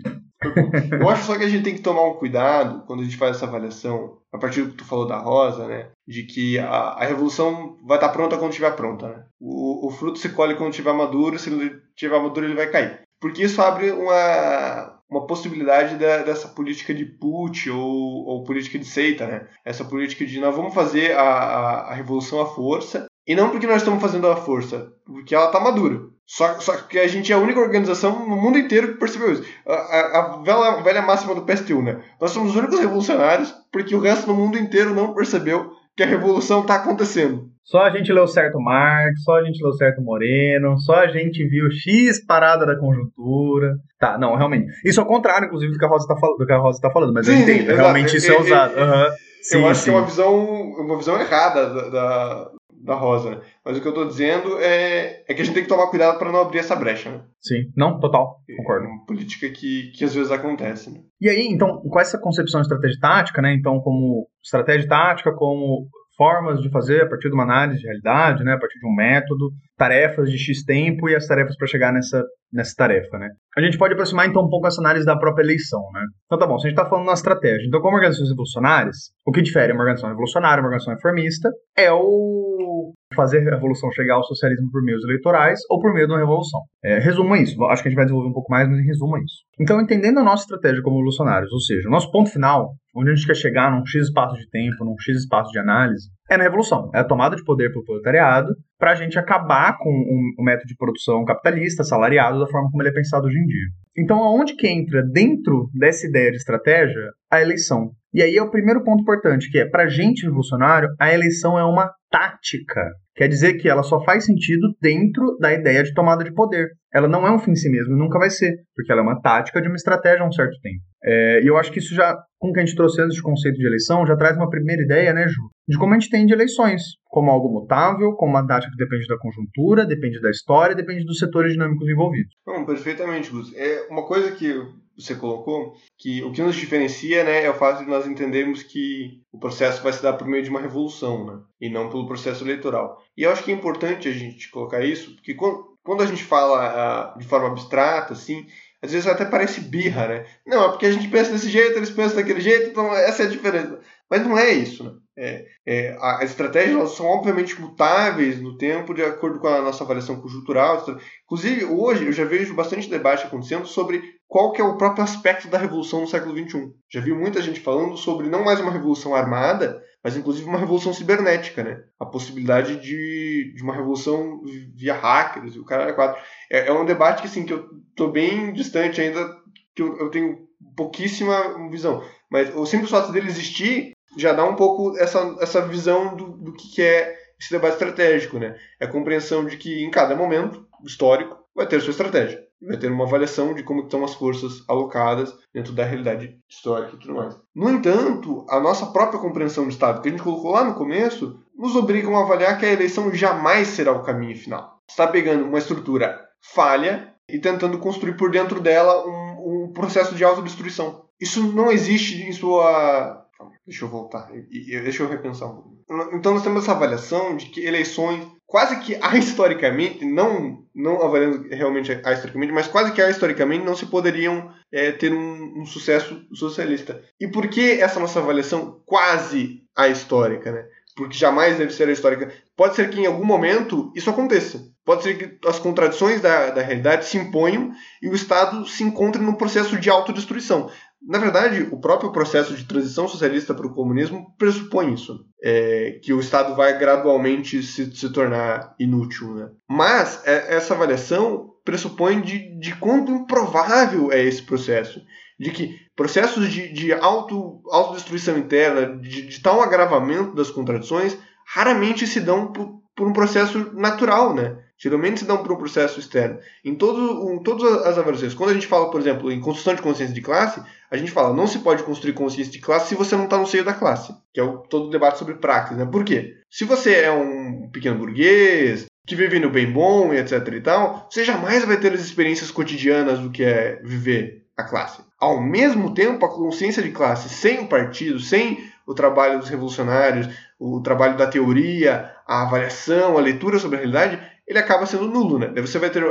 eu acho só que a gente tem que tomar um cuidado quando a gente faz essa avaliação, a partir do que tu falou da rosa, né? De que a, a revolução vai estar pronta quando estiver pronta, né? O, o fruto se colhe quando estiver maduro, se não estiver maduro ele vai cair. Porque isso abre uma, uma possibilidade da, dessa política de put ou, ou política de seita, né? Essa política de nós vamos fazer a, a, a revolução à força E não porque nós estamos fazendo a força, porque ela está madura. Só, só que a gente é a única organização no mundo inteiro que percebeu isso. A, a, a velha, velha máxima do PSTU, né? Nós somos os únicos revolucionários porque o resto do mundo inteiro não percebeu que a revolução está acontecendo.
Só a gente leu certo Marx, só a gente leu certo Moreno, só a gente viu X parada da conjuntura. Tá, não, realmente. Isso é o contrário, inclusive, do que a Rosa tá, fal do que a Rosa tá falando, mas sim, eu entendo. Exato. Realmente isso é, usado. Uhum.
Sim, eu acho sim. que é uma visão, uma visão errada da, da, da Rosa, né? Mas o que eu tô dizendo é, é que a gente tem que tomar cuidado para não abrir essa brecha, né?
Sim, não, total, concordo.
É uma política que, que às vezes acontece, né?
E aí, então, com essa concepção de estratégia tática, né? Então, como estratégia tática, como formas de fazer a partir de uma análise de realidade, né, a partir de um método, tarefas de X tempo e as tarefas para chegar nessa, nessa tarefa, né. A gente pode aproximar então um pouco essa análise da própria eleição, né. Então tá bom, se a gente está falando na estratégia, então como organizações revolucionárias, o que difere uma organização revolucionária, uma organização reformista, é o fazer a revolução chegar ao socialismo por meios eleitorais ou por meio de uma revolução. É, resuma isso, acho que a gente vai desenvolver um pouco mais, mas em resumo é isso. Então, entendendo a nossa estratégia como revolucionários, ou seja, o nosso ponto final, onde a gente quer chegar num X espaço de tempo, num X espaço de análise, é na revolução, é a tomada de poder pelo proletariado, para a gente acabar com o um, um método de produção capitalista, salariado, da forma como ele é pensado hoje em dia. Então, aonde que entra dentro dessa ideia de estratégia a eleição? E aí é o primeiro ponto importante, que é, para gente revolucionário, a eleição é uma tática. Quer dizer que ela só faz sentido dentro da ideia de tomada de poder. Ela não é um fim em si mesmo e nunca vai ser, porque ela é uma tática de uma estratégia há um certo tempo. É, e eu acho que isso já, com o que a gente trouxe antes de conceito de eleição, já traz uma primeira ideia, né, Ju? De como a gente tem de eleições, como algo mutável, como uma tática que depende da conjuntura, depende da história, depende dos setores dinâmicos envolvidos.
Não, perfeitamente, Gus. É uma coisa que você colocou, que o que nos diferencia né, é o fato de nós entendermos que o processo vai se dar por meio de uma revolução, né, e não pelo processo eleitoral. E eu acho que é importante a gente colocar isso, porque quando a gente fala uh, de forma abstrata, assim, às vezes até parece birra, né? Não, é porque a gente pensa desse jeito, eles pensam daquele jeito, então essa é a diferença. Mas não é isso, né? É, é, as estratégias são obviamente mutáveis no tempo de acordo com a nossa avaliação conjuntural. Inclusive, hoje eu já vejo bastante debate acontecendo sobre qual que é o próprio aspecto da revolução no século XXI. Já vi muita gente falando sobre não mais uma revolução armada, mas inclusive uma revolução cibernética, né? A possibilidade de, de uma revolução via hackers, o cara é quatro. É, é um debate que, assim, que eu tô bem distante ainda, que eu, eu tenho pouquíssima visão. Mas o simples fato dele existir já dá um pouco essa, essa visão do, do que é esse debate estratégico, né? É a compreensão de que em cada momento histórico vai ter sua estratégia. Vai ter uma avaliação de como estão as forças alocadas dentro da realidade histórica e tudo mais. No entanto, a nossa própria compreensão do Estado, que a gente colocou lá no começo, nos obriga a avaliar que a eleição jamais será o caminho final. Está pegando uma estrutura falha e tentando construir por dentro dela um, um processo de autodestruição. Isso não existe em sua Deixa eu voltar. E, deixa eu repensar um pouco. Então nós temos essa avaliação de que eleições, quase que historicamente, não, não avaliando realmente historicamente, mas quase que historicamente não se poderiam é, ter um, um, sucesso socialista. E por que essa nossa avaliação quase histórica, né? Porque jamais deve ser histórica. Pode ser que em algum momento isso aconteça. Pode ser que as contradições da, da realidade se imponham e o Estado se encontre num processo de autodestruição. Na verdade, o próprio processo de transição socialista para o comunismo pressupõe isso, é, que o Estado vai gradualmente se, se tornar inútil. Né? Mas é, essa avaliação pressupõe de, de quanto improvável é esse processo, de que processos de, de auto, autodestruição interna, de, de tal agravamento das contradições, raramente se dão por, por um processo natural, né? Geralmente se dão por um processo externo. Em, todo, todas as avaliações, quando a gente fala, por exemplo, em construção de consciência de classe, a gente fala, não se pode construir consciência de classe se você não está no seio da classe, que é o, todo o debate sobre praxis. Né? Por quê? Se você é um pequeno burguês, que vive no bem bom etc e tal, você jamais vai ter as experiências cotidianas do que é viver a classe. Ao mesmo tempo, a consciência de classe sem o partido, sem o trabalho dos revolucionários, o trabalho da teoria, a avaliação, a leitura sobre a realidade, ele acaba sendo nulo, né? Daí você vai ter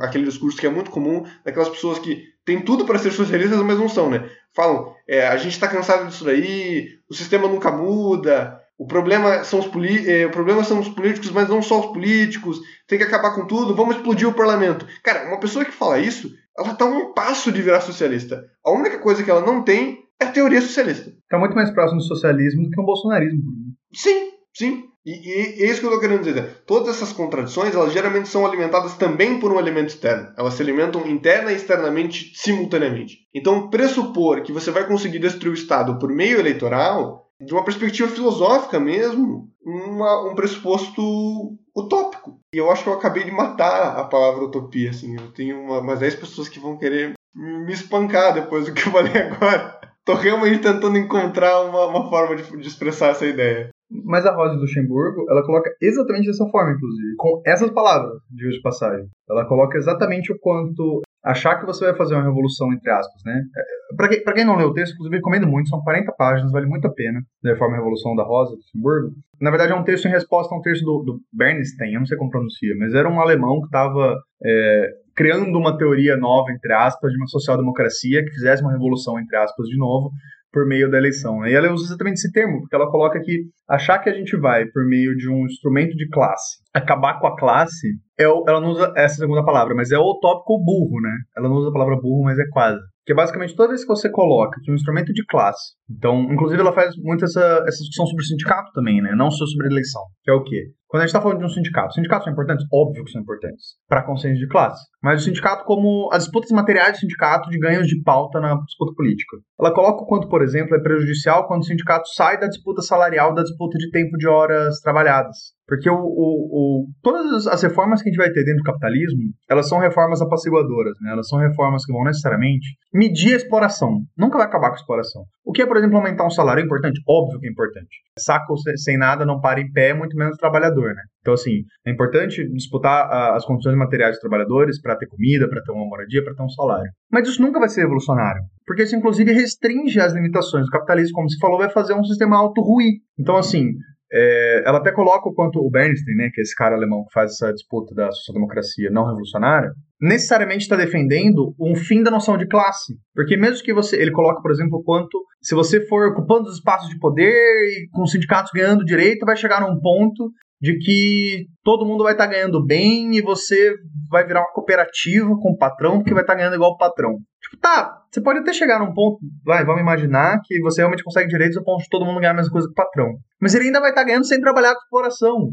aquele discurso que é muito comum daquelas pessoas que têm tudo para ser socialistas, mas não são, né? Falam, é, a gente está cansado disso daí, o sistema nunca muda, o problema, são os é, o problema são os políticos, mas não só os políticos, tem que acabar com tudo, vamos explodir o parlamento. Cara, uma pessoa que fala isso, ela está um passo de virar socialista. A única coisa que ela não tem é a teoria socialista.
Está muito mais próximo do socialismo do que o bolsonarismo.
Sim, Sim. E, e é isso que eu estou querendo dizer. Todas essas contradições, elas geralmente são alimentadas também por um elemento externo. Elas se alimentam interna e externamente simultaneamente. Então, pressupor que você vai conseguir destruir o Estado por meio eleitoral, de uma perspectiva filosófica mesmo, uma, um pressuposto utópico. E eu acho que eu acabei de matar a palavra utopia. Assim. Eu tenho uma, umas 10 pessoas que vão querer me espancar depois do que eu falei agora. Tô realmente tentando encontrar uma, uma forma de, de expressar essa ideia.
Mas a Rosa Luxemburgo, ela coloca exatamente dessa forma, inclusive, com essas palavras, de hoje de passagem. Ela coloca exatamente o quanto achar que você vai fazer uma revolução, entre aspas, né? É, Para quem, quem não leu o texto, inclusive, recomendo muito, são 40 páginas, vale muito a pena, da Reforma e Revolução da Rosa Luxemburgo. Na verdade, é um texto em resposta a um texto do, do Bernstein, eu não sei como pronuncia, mas era um alemão que estava é, criando uma teoria nova, entre aspas, de uma social-democracia que fizesse uma revolução, entre aspas, de novo, por meio da eleição. Né? E ela usa exatamente esse termo, porque ela coloca que achar que a gente vai, por meio de um instrumento de classe, acabar com a classe, é o, ela não usa essa segunda palavra, mas é o tópico burro, né? Ela não usa a palavra burro, mas é quase. Que é basicamente toda vez que você coloca que um instrumento de classe. Então, inclusive, ela faz muito essa, essa discussão sobre sindicato também, né? Não só sobre eleição. Que é o quê? Quando a gente está falando de um sindicato, sindicatos são importantes? Óbvio que são importantes. Para consciência de classe. Mas o sindicato, como as disputas materiais do sindicato de ganhos de pauta na disputa política. Ela coloca o quanto, por exemplo, é prejudicial quando o sindicato sai da disputa salarial, da disputa de tempo de horas trabalhadas. Porque o, o, o, todas as reformas que a gente vai ter dentro do capitalismo, elas são reformas apaciguadoras, né? Elas são reformas que vão necessariamente medir a exploração. Nunca vai acabar com a exploração. O que é, por exemplo, aumentar um salário é importante? Óbvio que é importante. Saco sem nada não para em pé, muito menos trabalhador, né? Então, assim, é importante disputar as condições materiais dos trabalhadores para ter comida, para ter uma moradia, para ter um salário. Mas isso nunca vai ser revolucionário, porque isso, inclusive, restringe as limitações do capitalismo. Como se falou, vai fazer um sistema auto-ruir. Então, assim, é, ela até coloca o quanto o Bernstein, né, que é esse cara alemão que faz essa disputa da social-democracia não revolucionária, necessariamente está defendendo um fim da noção de classe. Porque mesmo que você. Ele coloca, por exemplo, o quanto. Se você for ocupando os espaços de poder e com os sindicatos ganhando direito, vai chegar num ponto de que todo mundo vai estar tá ganhando bem e você vai virar uma cooperativa com o patrão porque vai estar tá ganhando igual o patrão. Tipo, tá, você pode até chegar num ponto, vai, vamos imaginar que você realmente consegue direitos a ponto de todo mundo ganhar a mesma coisa que o patrão. Mas ele ainda vai estar tá ganhando sem trabalhar com exploração.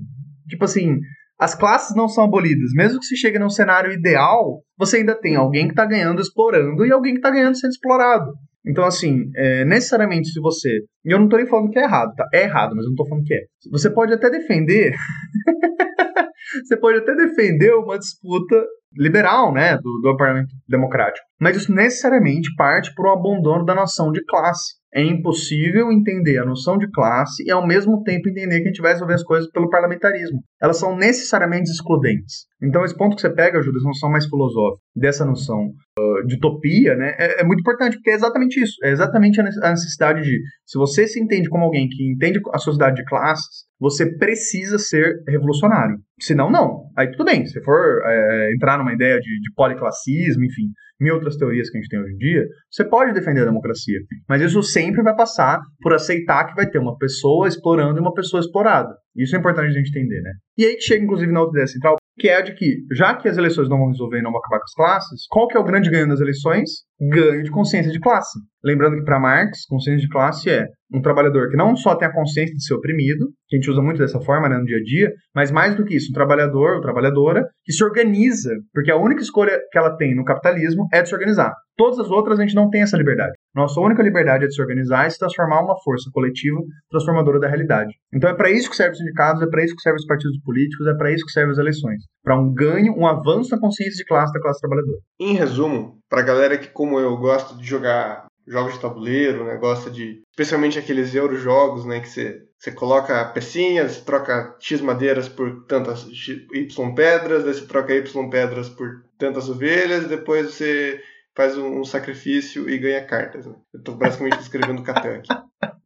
Tipo assim, as classes não são abolidas. Mesmo que se chegue num cenário ideal, você ainda tem alguém que está ganhando explorando e alguém que está ganhando sendo explorado. Então, assim, é, necessariamente se você. E eu não tô nem falando que é errado, tá? É errado, mas eu não tô falando que é. Você pode até defender. você pode até defender uma disputa liberal, né? Do, do parlamento democrático. Mas isso necessariamente parte por um abandono da noção de classe. É impossível entender a noção de classe e, ao mesmo tempo, entender que a gente vai resolver as coisas pelo parlamentarismo. Elas são necessariamente excludentes. Então, esse ponto que você pega, Judas, uma noção mais filosófica, dessa noção uh, de utopia, né, é, é, muito importante, porque é exatamente isso. É exatamente a necessidade de, se você se entende como alguém que entende a sociedade de classes, você precisa ser revolucionário. Senão, não. Aí tudo bem, se for é, entrar numa ideia de, de policlassismo, enfim, mil outras teorias que a gente tem hoje em dia, você pode defender a democracia. Mas isso sempre vai passar por aceitar que vai ter uma pessoa explorando e uma pessoa explorada. Isso é importante a gente entender, né? E aí que chega, inclusive, na outra ideia central, que é a de que, já que as eleições não vão resolver e não vão acabar com as classes, qual que é o grande ganho das eleições? Ganho de consciência de classe. Lembrando que, para Marx, consciência de classe é um trabalhador que não só tem a consciência de ser oprimido, que a gente usa muito dessa forma né, no dia a dia, mas mais do que isso, um trabalhador ou trabalhadora que se organiza, porque a única escolha que ela tem no capitalismo é de se organizar. Todas as outras a gente não tem essa liberdade. Nossa única liberdade é de se organizar e se transformar uma força coletiva transformadora da realidade. Então é para isso que servem os sindicatos, é para isso que servem os partidos políticos, é para isso que servem as eleições. Para um ganho, um avanço na consciência de classe da classe trabalhadora.
Em resumo, para galera que, como eu, gosta de jogar jogos de tabuleiro, né? Gosta de. Especialmente aqueles eurojogos, né? Que você, você coloca pecinhas, troca X madeiras por tantas Y pedras, daí você troca Y pedras por tantas ovelhas, depois você faz um, um sacrifício e ganha cartas. Né? Eu estou basicamente descrevendo Catan aqui.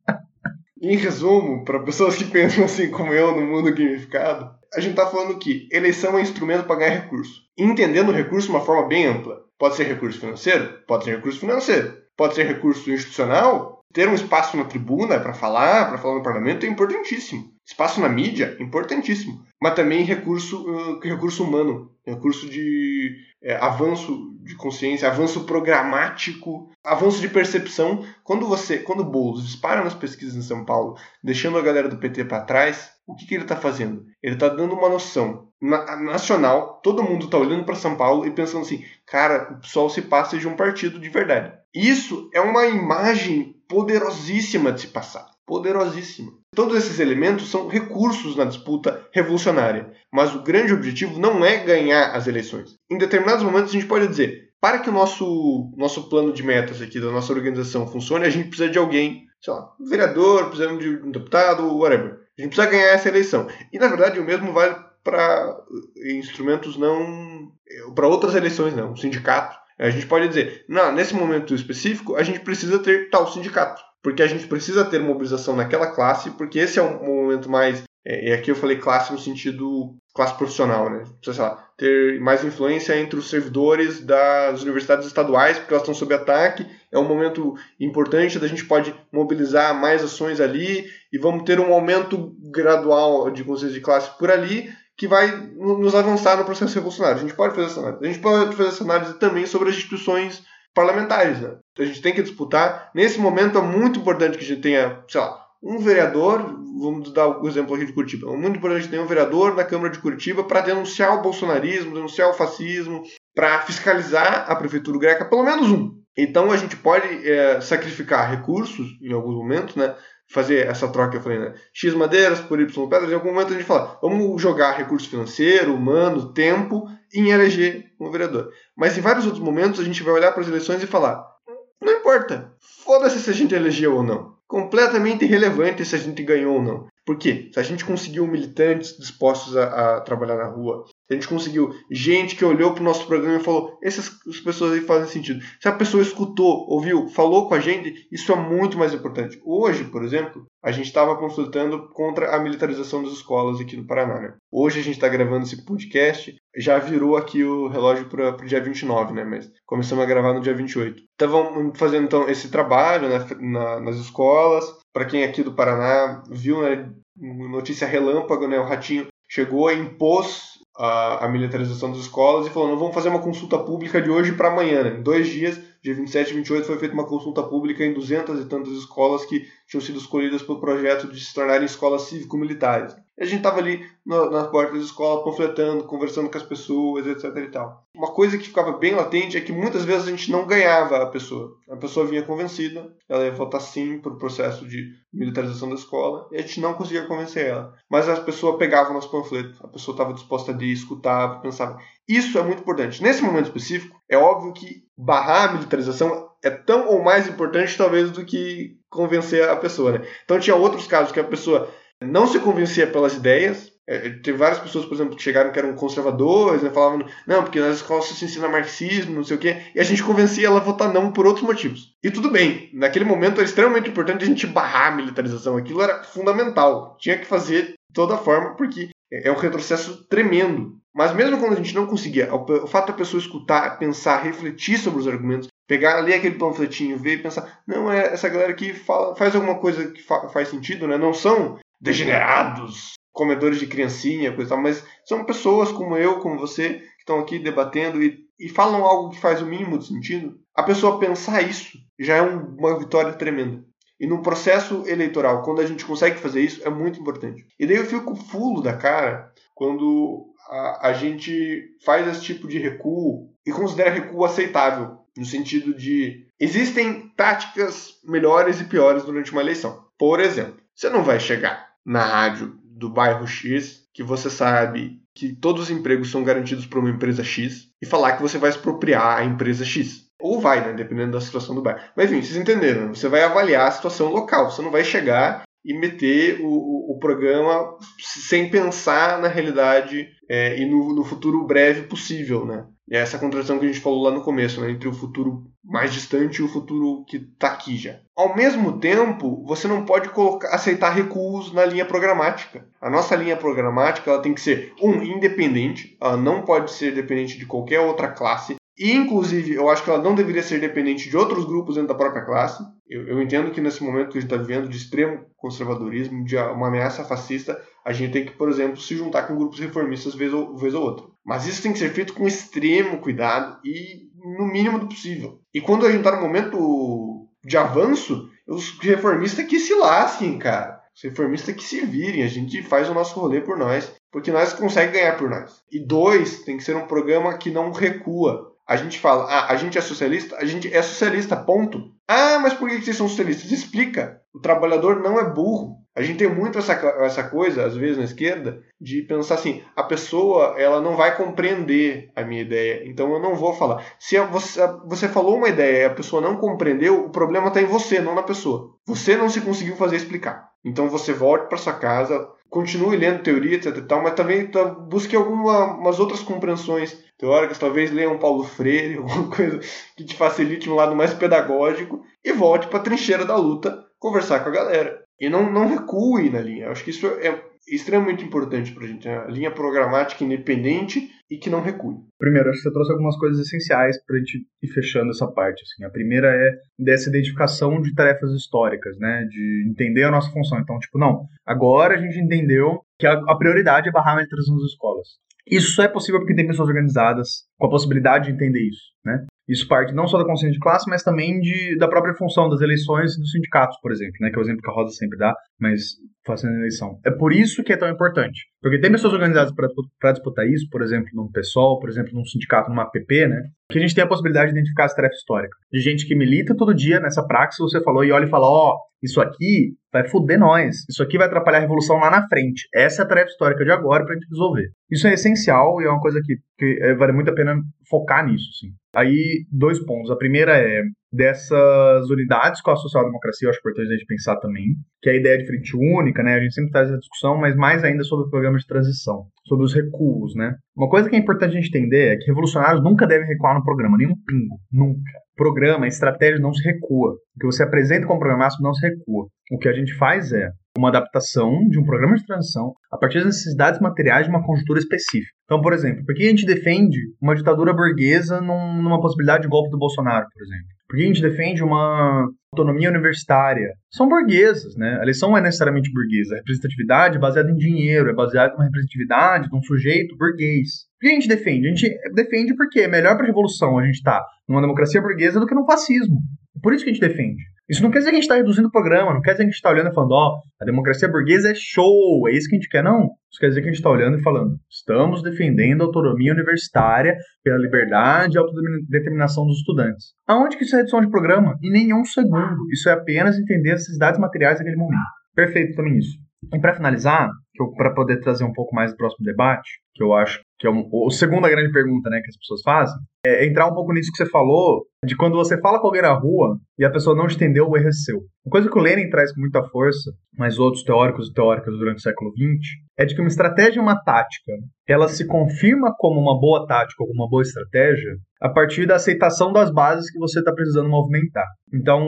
Em resumo, para pessoas que pensam assim como eu no mundo gamificado, a gente está falando que eleição é um instrumento para ganhar recurso. Entendendo o recurso de uma forma bem ampla. Pode ser recurso financeiro? Pode ser recurso financeiro. pode ser recurso institucional, ter um espaço na tribuna para falar, para falar no parlamento é importantíssimo. Espaço na mídia, importantíssimo. Mas também recurso, recurso humano, recurso de é, avanço de consciência, avanço programático, avanço de percepção. Quando você, quando Boulos dispara nas pesquisas em São Paulo, deixando a galera do PT para trás, o que, que ele está fazendo? Ele está dando uma noção na, nacional, todo mundo está olhando para São Paulo e pensando assim, cara, o pessoal se passa de um partido de verdade. Isso é uma imagem poderosíssima de se passar. Poderosíssima. Todos esses elementos são recursos na disputa revolucionária, mas o grande objetivo não é ganhar as eleições. Em determinados momentos a gente pode dizer, para que o nosso, nosso plano de metas aqui da nossa organização funcione, a gente precisa de alguém, sei lá, um vereador, precisamos de um deputado, whatever. A gente precisa ganhar essa eleição. E na verdade o mesmo vale para instrumentos não. para outras eleições, não. Um sindicato. A gente pode dizer, não, nesse momento específico, a gente precisa ter tal sindicato. Porque a gente precisa ter mobilização naquela classe, porque esse é um momento mais. É, e aqui eu falei classe no sentido classe profissional, né? Precisa, sei lá, ter mais influência entre os servidores das universidades estaduais, porque elas estão sob ataque. É um momento importante, da gente pode mobilizar mais ações ali e vamos ter um aumento gradual de consciência de classe por ali, que vai nos avançar no processo revolucionário. A gente pode fazer essa análise. A gente pode fazer essa análise também sobre as instituições parlamentares. Né? A gente tem que disputar. Nesse momento é muito importante que a gente tenha, sei lá, um vereador, vamos dar o exemplo aqui de Curitiba, é muito importante ter um vereador na Câmara de Curitiba para denunciar o bolsonarismo, denunciar o fascismo, para fiscalizar a prefeitura greca, pelo menos um. Então a gente pode é, sacrificar recursos em alguns momentos, né? fazer essa troca que eu falei, né? X madeiras por Y pedras, em algum momento a gente fala, vamos jogar recurso financeiro, humano, tempo em eleger um vereador. Mas em vários outros momentos a gente vai olhar para as eleições e falar, importa, foda-se se a gente elegeu ou não. Completamente irrelevante se a gente ganhou ou não. Por quê? Se a gente conseguiu militantes dispostos a, a trabalhar na rua, a gente conseguiu gente que olhou para o nosso programa e falou: essas pessoas aí fazem sentido. Se a pessoa escutou, ouviu, falou com a gente, isso é muito mais importante. Hoje, por exemplo, a gente estava consultando contra a militarização das escolas aqui no Paraná. Né? Hoje a gente está gravando esse podcast, já virou aqui o relógio para o dia 29, né? Mas começamos a gravar no dia 28. Estavam fazendo então esse trabalho né, na, nas escolas. Para quem é aqui do Paraná viu, né, notícia relâmpago, né? O Ratinho chegou e impôs a, a, militarização das escolas e falou: não vamos fazer uma consulta pública de hoje para amanhã. Né? Em dois dias, dia 27 e 28, foi feita uma consulta pública em 200 e tantas escolas que tinham sido escolhidas pelo projeto de se tornarem escolas cívico-militares. A gente estava ali na, na porta da escola, panfletando, conversando com as pessoas, etc e tal. Uma coisa que ficava bem latente é que muitas vezes a gente não ganhava a pessoa. A pessoa vinha convencida, ela ia votar sim para o processo de militarização da escola, e a gente não conseguia convencer ela. Mas a pessoa pegava o nosso panfleto, a pessoa estava disposta a ir, escutava, pensava. Isso é muito importante. Nesse momento específico, é óbvio que barrar a militarização é tão ou mais importante, talvez, do que convencer a pessoa. Né? Então, tinha outros casos que a pessoa não se convencia pelas ideias. É, tem várias pessoas, por exemplo, que chegaram que eram conservadores, né, falavam, não, porque nas escolas se ensina marxismo, não sei o quê, e a gente convencia ela a votar não por outros motivos. E tudo bem, naquele momento era extremamente importante a gente barrar a militarização, aquilo era fundamental, tinha que fazer de toda forma, porque é um retrocesso tremendo. Mas mesmo quando a gente não conseguia, o fato da pessoa escutar, pensar, refletir sobre os argumentos, pegar, ler aquele panfletinho, ver e pensar, não, é essa galera que fala, faz alguma coisa que fa faz sentido, né? Não são degenerados, comedores de criancinha, coisa tal, mas são pessoas como eu, como você, que estão aqui debatendo e, e falam algo que faz o mínimo de sentido. A pessoa pensar isso já é um, uma vitória tremenda. E no processo eleitoral, quando a gente consegue fazer isso, é muito importante. E daí eu fico fulo da cara quando a, a gente faz esse tipo de recuo e considera recuo aceitável. No sentido de existem táticas melhores e piores durante uma eleição. Por exemplo, você não vai chegar na rádio do bairro X, que você sabe que todos os empregos são garantidos por uma empresa X, e falar que você vai expropriar a empresa X. Ou vai, né? Dependendo da situação do bairro. Mas enfim, vocês entenderam. Você vai avaliar a situação local. Você não vai chegar e meter o, o, o programa sem pensar na realidade é, e no, no, futuro breve possível, né? É essa contradição que a gente falou lá no começo, né? Entre o futuro mais distante e o futuro que está aqui já. Ao mesmo tempo, você não pode colocar, aceitar recuos na linha programática. A nossa linha programática ela tem que ser, um, independente, ela não pode ser dependente de qualquer outra classe, E, inclusive, eu acho que ela não deveria ser dependente de outros grupos dentro da própria classe. Eu, eu entendo que nesse momento que a gente está vivendo de extremo conservadorismo, de uma ameaça fascista, a gente tem que, por exemplo, se juntar com grupos reformistas vez ou, vez ou outra. Mas isso tem que ser feito com extremo cuidado e no mínimo do possível. E quando a gente está no momento de avanço, os reformistas que se lasquem, cara. Os reformistas que se virem, a gente faz o nosso rolê por nós, porque nós conseguimos ganhar por nós. E dois, tem que ser um programa que não recua. A gente fala, ah, a gente é socialista? A gente é socialista, ponto. Ah, mas por que vocês são socialistas? Explica. O trabalhador não é burro. A gente tem muito essa, essa coisa, às vezes na esquerda, de pensar assim: a pessoa ela não vai compreender a minha ideia, então eu não vou falar. Se você, você falou uma ideia e a pessoa não compreendeu, o problema está em você, não na pessoa. Você não se conseguiu fazer explicar. Então você volte para sua casa, continue lendo teoria, etc tal, mas também tá, busque algumas outras compreensões teóricas, talvez leia um Paulo Freire, alguma coisa que te facilite um lado mais pedagógico e volte para a trincheira da luta conversar com a galera. E não, não recue na linha. Acho que isso é extremamente importante para a gente. Né? A linha programática independente e que não recue.
Primeiro, acho que você trouxe algumas coisas essenciais para a gente ir fechando essa parte. Assim. A primeira é dessa identificação de tarefas históricas, né? de entender a nossa função. Então, tipo, não, agora a gente entendeu que a, a prioridade é barrar a militarização das escolas. Isso só é possível porque tem pessoas organizadas com a possibilidade de entender isso, né? Isso parte não só da consciência de classe, mas também de, da própria função das eleições e dos sindicatos, por exemplo, né? Que é o exemplo que a Rosa sempre dá, mas fazendo eleição. É por isso que é tão importante. Porque tem pessoas organizadas para disputar isso, por exemplo, num PSOL, por exemplo, num sindicato, numa APP, né? Que a gente tem a possibilidade de identificar essa tarefa histórica. De gente que milita todo dia nessa praxe, você falou, e olha e fala, ó, oh, isso aqui vai foder nós. Isso aqui vai atrapalhar a revolução lá na frente. Essa é a tarefa histórica de agora pra gente resolver. Isso é essencial e é uma coisa que, que é, vale muito a pena focar nisso, sim. Aí, dois pontos. A primeira é dessas unidades com a social-democracia, eu acho importante a gente pensar também, que é a ideia de frente única, né? A gente sempre traz essa discussão, mas mais ainda sobre o programa de transição, sobre os recuos, né? Uma coisa que é importante a gente entender é que revolucionários nunca devem recuar no programa, nem um pingo, nunca. Programa, estratégia não se recua. O que você apresenta como programaço não se recua. O que a gente faz é uma adaptação de um programa de transição a partir das necessidades materiais de uma conjuntura específica. Então, por exemplo, por que a gente defende uma ditadura burguesa num, numa possibilidade de golpe do Bolsonaro, por exemplo? Por que a gente defende uma autonomia universitária? São burguesas, né? A eleição não é necessariamente burguesa. A representatividade é baseada em dinheiro, é baseada numa representatividade de um sujeito burguês. Por que a gente defende? A gente defende porque é melhor para a revolução a gente estar tá numa democracia burguesa do que num fascismo. É por isso que a gente defende. Isso não quer dizer que a gente está reduzindo o programa, não quer dizer que a gente está olhando e falando, ó, a democracia burguesa é show, é isso que a gente quer, não. Isso quer dizer que a gente está olhando e falando, estamos defendendo a autonomia universitária pela liberdade e autodeterminação dos estudantes. Aonde que isso é redução de programa? Em nenhum segundo. Isso é apenas entender as necessidades materiais daquele momento. Perfeito também isso. E para finalizar, para poder trazer um pouco mais do próximo debate, que eu acho que é um, a segunda grande pergunta né, que as pessoas fazem, é entrar um pouco nisso que você falou, de quando você fala com alguém na rua e a pessoa não entendeu, o erro é seu. Uma coisa que o Lenin traz com muita força, mas outros teóricos e teóricas durante o século XX, é de que uma estratégia uma tática, ela se confirma como uma boa tática ou uma boa estratégia a partir da aceitação das bases que você está precisando movimentar. Então,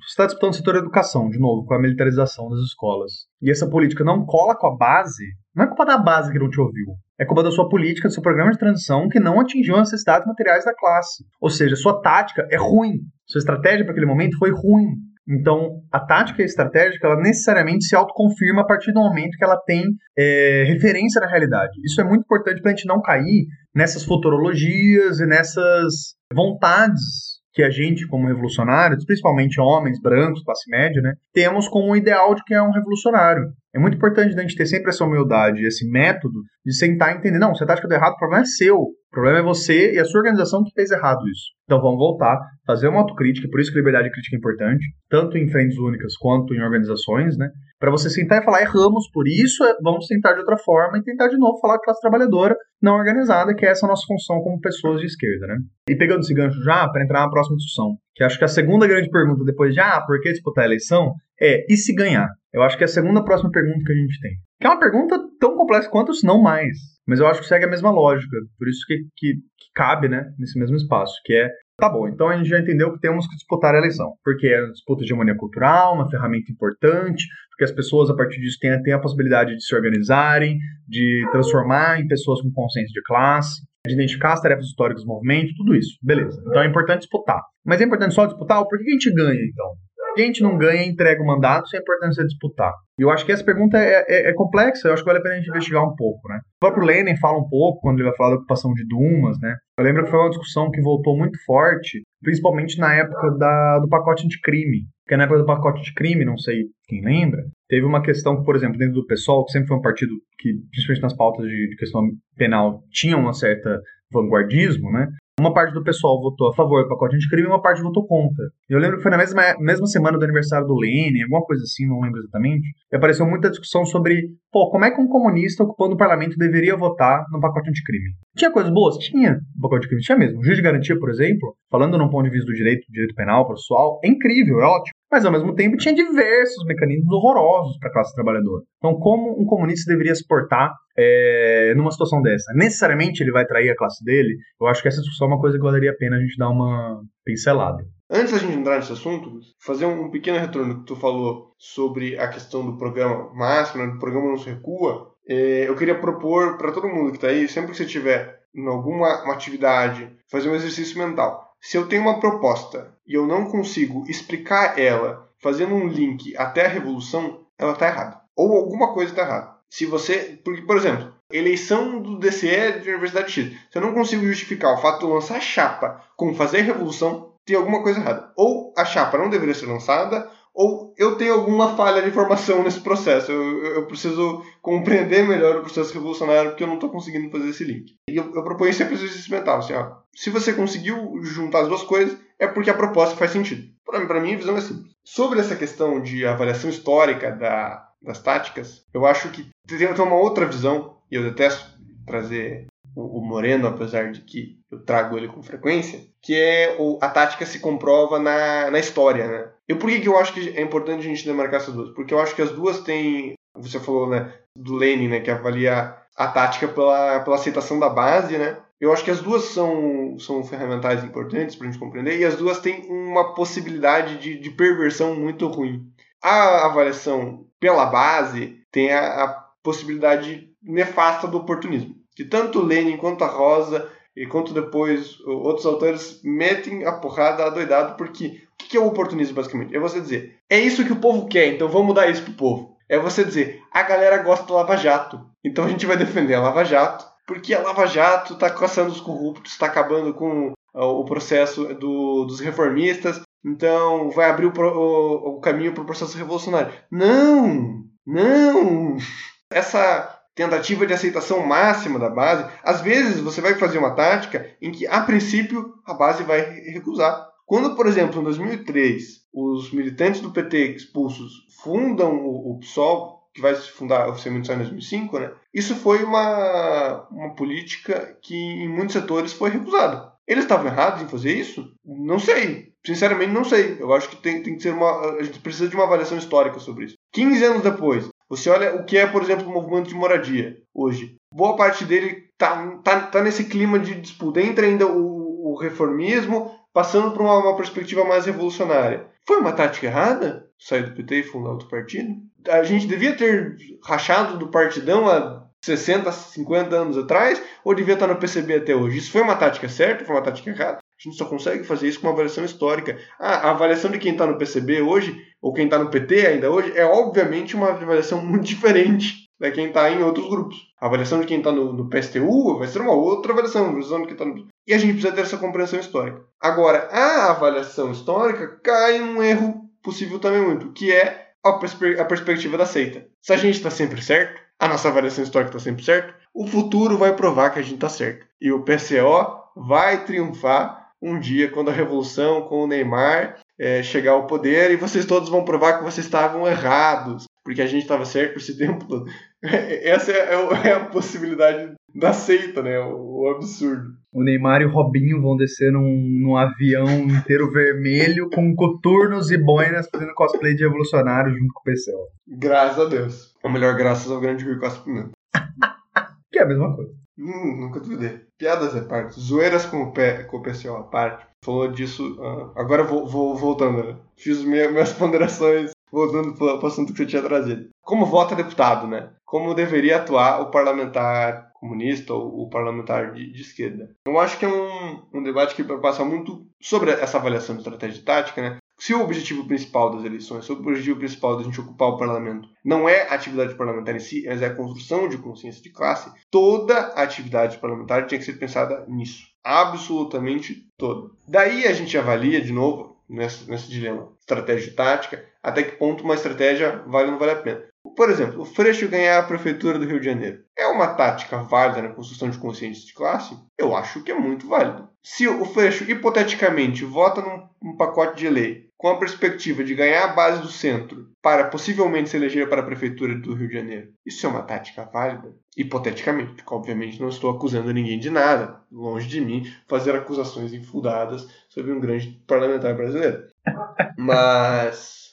você está disputando o setor educação, de novo, com a militarização das escolas, e essa política não cola com a base, não é culpa da base que não te ouviu. É culpa da sua política, do seu programa de transição que não atingiu as necessidades materiais da classe. Ou seja, sua tática é ruim. Sua estratégia para aquele momento foi ruim. Então, a tática estratégica, ela necessariamente se autoconfirma a partir do momento que ela tem é, referência na realidade. Isso é muito importante para a gente não cair nessas futurologias e nessas vontades que a gente, como revolucionários, principalmente homens, brancos, classe média, né, temos como ideal de que é um revolucionário. É muito importante a gente ter sempre essa humildade, esse método de sentar e entender, não, você tática do errado, o problema é seu. O problema é você e a sua organização que fez errado isso. Então vamos voltar, fazer uma autocrítica, por isso que liberdade crítica é importante, tanto em frentes únicas quanto em organizações, né? Para você sentar e falar, erramos por isso, é, vamos tentar de outra forma e tentar de novo falar com a classe trabalhadora não organizada, que é essa nossa função como pessoas de esquerda, né? E pegando esse gancho já, para entrar na próxima discussão, que acho que a segunda grande pergunta depois de, ah, por que disputar a eleição? É, e se ganhar? Eu acho que é a segunda próxima pergunta que a gente tem. Que é uma pergunta tão complexa quanto, se não mais. Mas eu acho que segue a mesma lógica. Por isso que, que, que cabe, né, nesse mesmo espaço, que é Tá bom, então a gente já entendeu que temos que disputar a eleição, porque é uma disputa de hegemonia cultural, uma ferramenta importante, porque as pessoas, a partir disso, têm, têm a possibilidade de se organizarem, de transformar em pessoas com consciência de classe. de identificar as tarefas históricas do movimento, tudo isso. Beleza. Então é importante disputar. Mas é importante só disputar? Por que a gente ganha, então? A gente não ganha, entrega o mandato, isso é importante você disputar. E eu acho que essa pergunta é, é, é, complexa, eu acho que vale a pena a gente investigar um pouco, né? O próprio Lenin fala um pouco quando ele vai falar da ocupação de Dumas, né? Eu lembro que foi uma discussão que voltou muito forte, principalmente na época da, do pacote anticrime. Porque na época do pacote de crime, não sei quem lembra, teve uma questão, por exemplo, dentro do PSOL, que sempre foi um partido que, principalmente nas pautas de, de questão penal, tinha uma certa vanguardismo, né? Uma parte do pessoal votou a favor do pacote anticrime e uma parte votou contra. Eu lembro que foi na mesma, mesma semana do aniversário do Lenin, alguma coisa assim, não lembro exatamente. E apareceu muita discussão sobre, pô, como é que um comunista ocupando o parlamento deveria votar no pacote anticrime? Tinha coisas boas? Tinha. No pacote anticrime tinha mesmo. O juiz de garantia, por exemplo, falando num ponto de vista do direito, direito penal, processual, é incrível, é ótimo. Mas ao mesmo tempo tinha diversos mecanismos horrorosos para a classe trabalhadora. Então, como um comunista deveria se portar é, numa situação dessa? Necessariamente ele vai trair a classe dele? Eu acho que essa discussão é uma coisa que valeria a pena a gente dar uma pincelada.
Antes da gente entrar nesse assunto, fazer um pequeno retorno que tu falou sobre a questão do programa máximo, né, do programa não se recua. É, eu queria propor para todo mundo que está aí, sempre que você tiver em alguma atividade, fazer um exercício mental. Se eu tenho uma proposta e eu não consigo explicar ela fazendo um link até a revolução, ela está errada. Ou alguma coisa está errada. Se você. Porque, por exemplo, eleição do DCE de Universidade X. Se eu não consigo justificar o fato de lançar chapa com fazer revolução, tem alguma coisa errada. Ou a chapa não deveria ser lançada, ou eu tenho alguma falha de informação nesse processo. Eu, eu, preciso compreender melhor o processo revolucionário porque eu não estou conseguindo fazer esse link. E eu, eu proponho sempre exercício mental. Assim, ó, se você conseguiu juntar as duas coisas, é porque a proposta faz sentido. Para mim, a visão é simples. Sobre essa questão de avaliação histórica da, das táticas, eu acho que tem uma outra visão, e eu detesto trazer o, Moreno, apesar de que eu trago ele com frequência, que é o, a tática se comprova na, na história, né? E por que, que eu acho que é importante a gente demarcar essas duas? Porque eu acho que as duas têm, você falou, né, do Lenin, né, que avalia a tática pela, pela aceitação da base, né? Eu acho que as duas são, são ferramentais importantes para a gente compreender e as duas têm uma possibilidade de, de perversão muito ruim. A avaliação pela base tem a, a possibilidade nefasta do oportunismo que tanto Lenin quanto a Rosa e quanto depois outros autores metem a porrada adoidado, porque o que é o oportunismo basicamente? É você dizer, é isso que o povo quer, então vamos dar isso pro povo. É você dizer, a galera gosta do Lava Jato, então a gente vai defender a Lava Jato, porque a Lava Jato está caçando os corruptos, está acabando com o processo do, dos reformistas, então vai abrir o, o, o caminho para o processo revolucionário. Não! Não! Essa tentativa de aceitação máxima da base, às vezes você vai fazer uma tática em que, a princípio, a base vai recusar. Quando, por exemplo, em 2003, os militantes do PT expulsos fundam o, o PSOL, que vai se fundar oficialmente só em 2005, né? Isso foi uma, uma política que em muitos setores foi recusada. Eles estavam errados em fazer isso? Não sei. Sinceramente, não sei. Eu acho que tem, tem que ser uma. A gente precisa de uma avaliação histórica sobre isso. 15 anos depois, você olha o que é, por exemplo, o movimento de moradia hoje. Boa parte dele tá, tá, tá nesse clima de disputa entre ainda o, o reformismo, passando por uma, uma, perspectiva mais revolucionária. Foi uma tática errada sair do PT e fundar outro partido? A gente devia ter rachado do partidão há 60, 50 anos atrás, ou devia estar no PCB até hoje? Isso foi uma tática certa? Foi uma tática errada? A gente só consegue fazer isso com uma avaliação histórica. Ah, a avaliação de quem está no PCB hoje, ou quem está no PT ainda hoje, é obviamente uma avaliação muito diferente da quem está em outros grupos. A avaliação de quem está no, no, PSTU vai ser uma outra avaliação, avaliação de quem está no... E a gente precisa ter essa compreensão histórica. Agora, a avaliação histórica cai em um erro possível também muito, que é a, perspe a perspectiva da seita. Se a gente está sempre certo, a nossa avaliação histórica está sempre certa, o futuro vai provar que a gente está certo. E o PCO vai triunfar um dia, quando a revolução com o Neymar é, chegar ao poder, e vocês todos vão provar que vocês estavam errados, porque a gente estava certo esse tempo todo. Essa é, é, é, a possibilidade da seita, né? O, o, absurdo.
O Neymar e o Robinho vão descer num, num avião inteiro vermelho com coturnos e boinas fazendo cosplay de revolucionário junto com o PCO.
Graças a Deus. Ou melhor, graças ao grande Rui Costa Pimenta.
que é a mesma coisa.
Hum, nunca duvidei. Piadas à parte. Zoeiras com o, pé, com o PCO à parte. Falou disso. Uh, agora vou, vou voltando. Né? Fiz minha, minhas ponderações voltando para o assunto que você tinha trazido. Como vota deputado, né? como deveria atuar o parlamentar comunista ou o parlamentar de, de, esquerda. Eu acho que é um, um debate que passa muito sobre essa avaliação de estratégia tática, né? Se o objetivo principal das eleições, se o objetivo principal da gente ocupar o parlamento não é a atividade parlamentar em si, mas é a construção de consciência de classe, toda a atividade parlamentar tinha que ser pensada nisso. Absolutamente toda. Daí a gente avalia, de novo, nesse, nesse dilema, estratégia tática, até que ponto uma estratégia vale ou não vale a pena. Por exemplo, o Freixo ganhar a prefeitura do Rio de Janeiro. É uma tática válida na construção de consciência de classe? Eu acho que é muito válido. Se o Freixo, hipoteticamente, vota num, num pacote de lei com a perspectiva de ganhar a base do centro para possivelmente se eleger para a prefeitura do Rio de Janeiro, isso é uma tática válida? Hipoteticamente, porque obviamente não estou acusando ninguém de nada. Longe de mim fazer acusações infundadas sobre um grande parlamentar brasileiro. Mas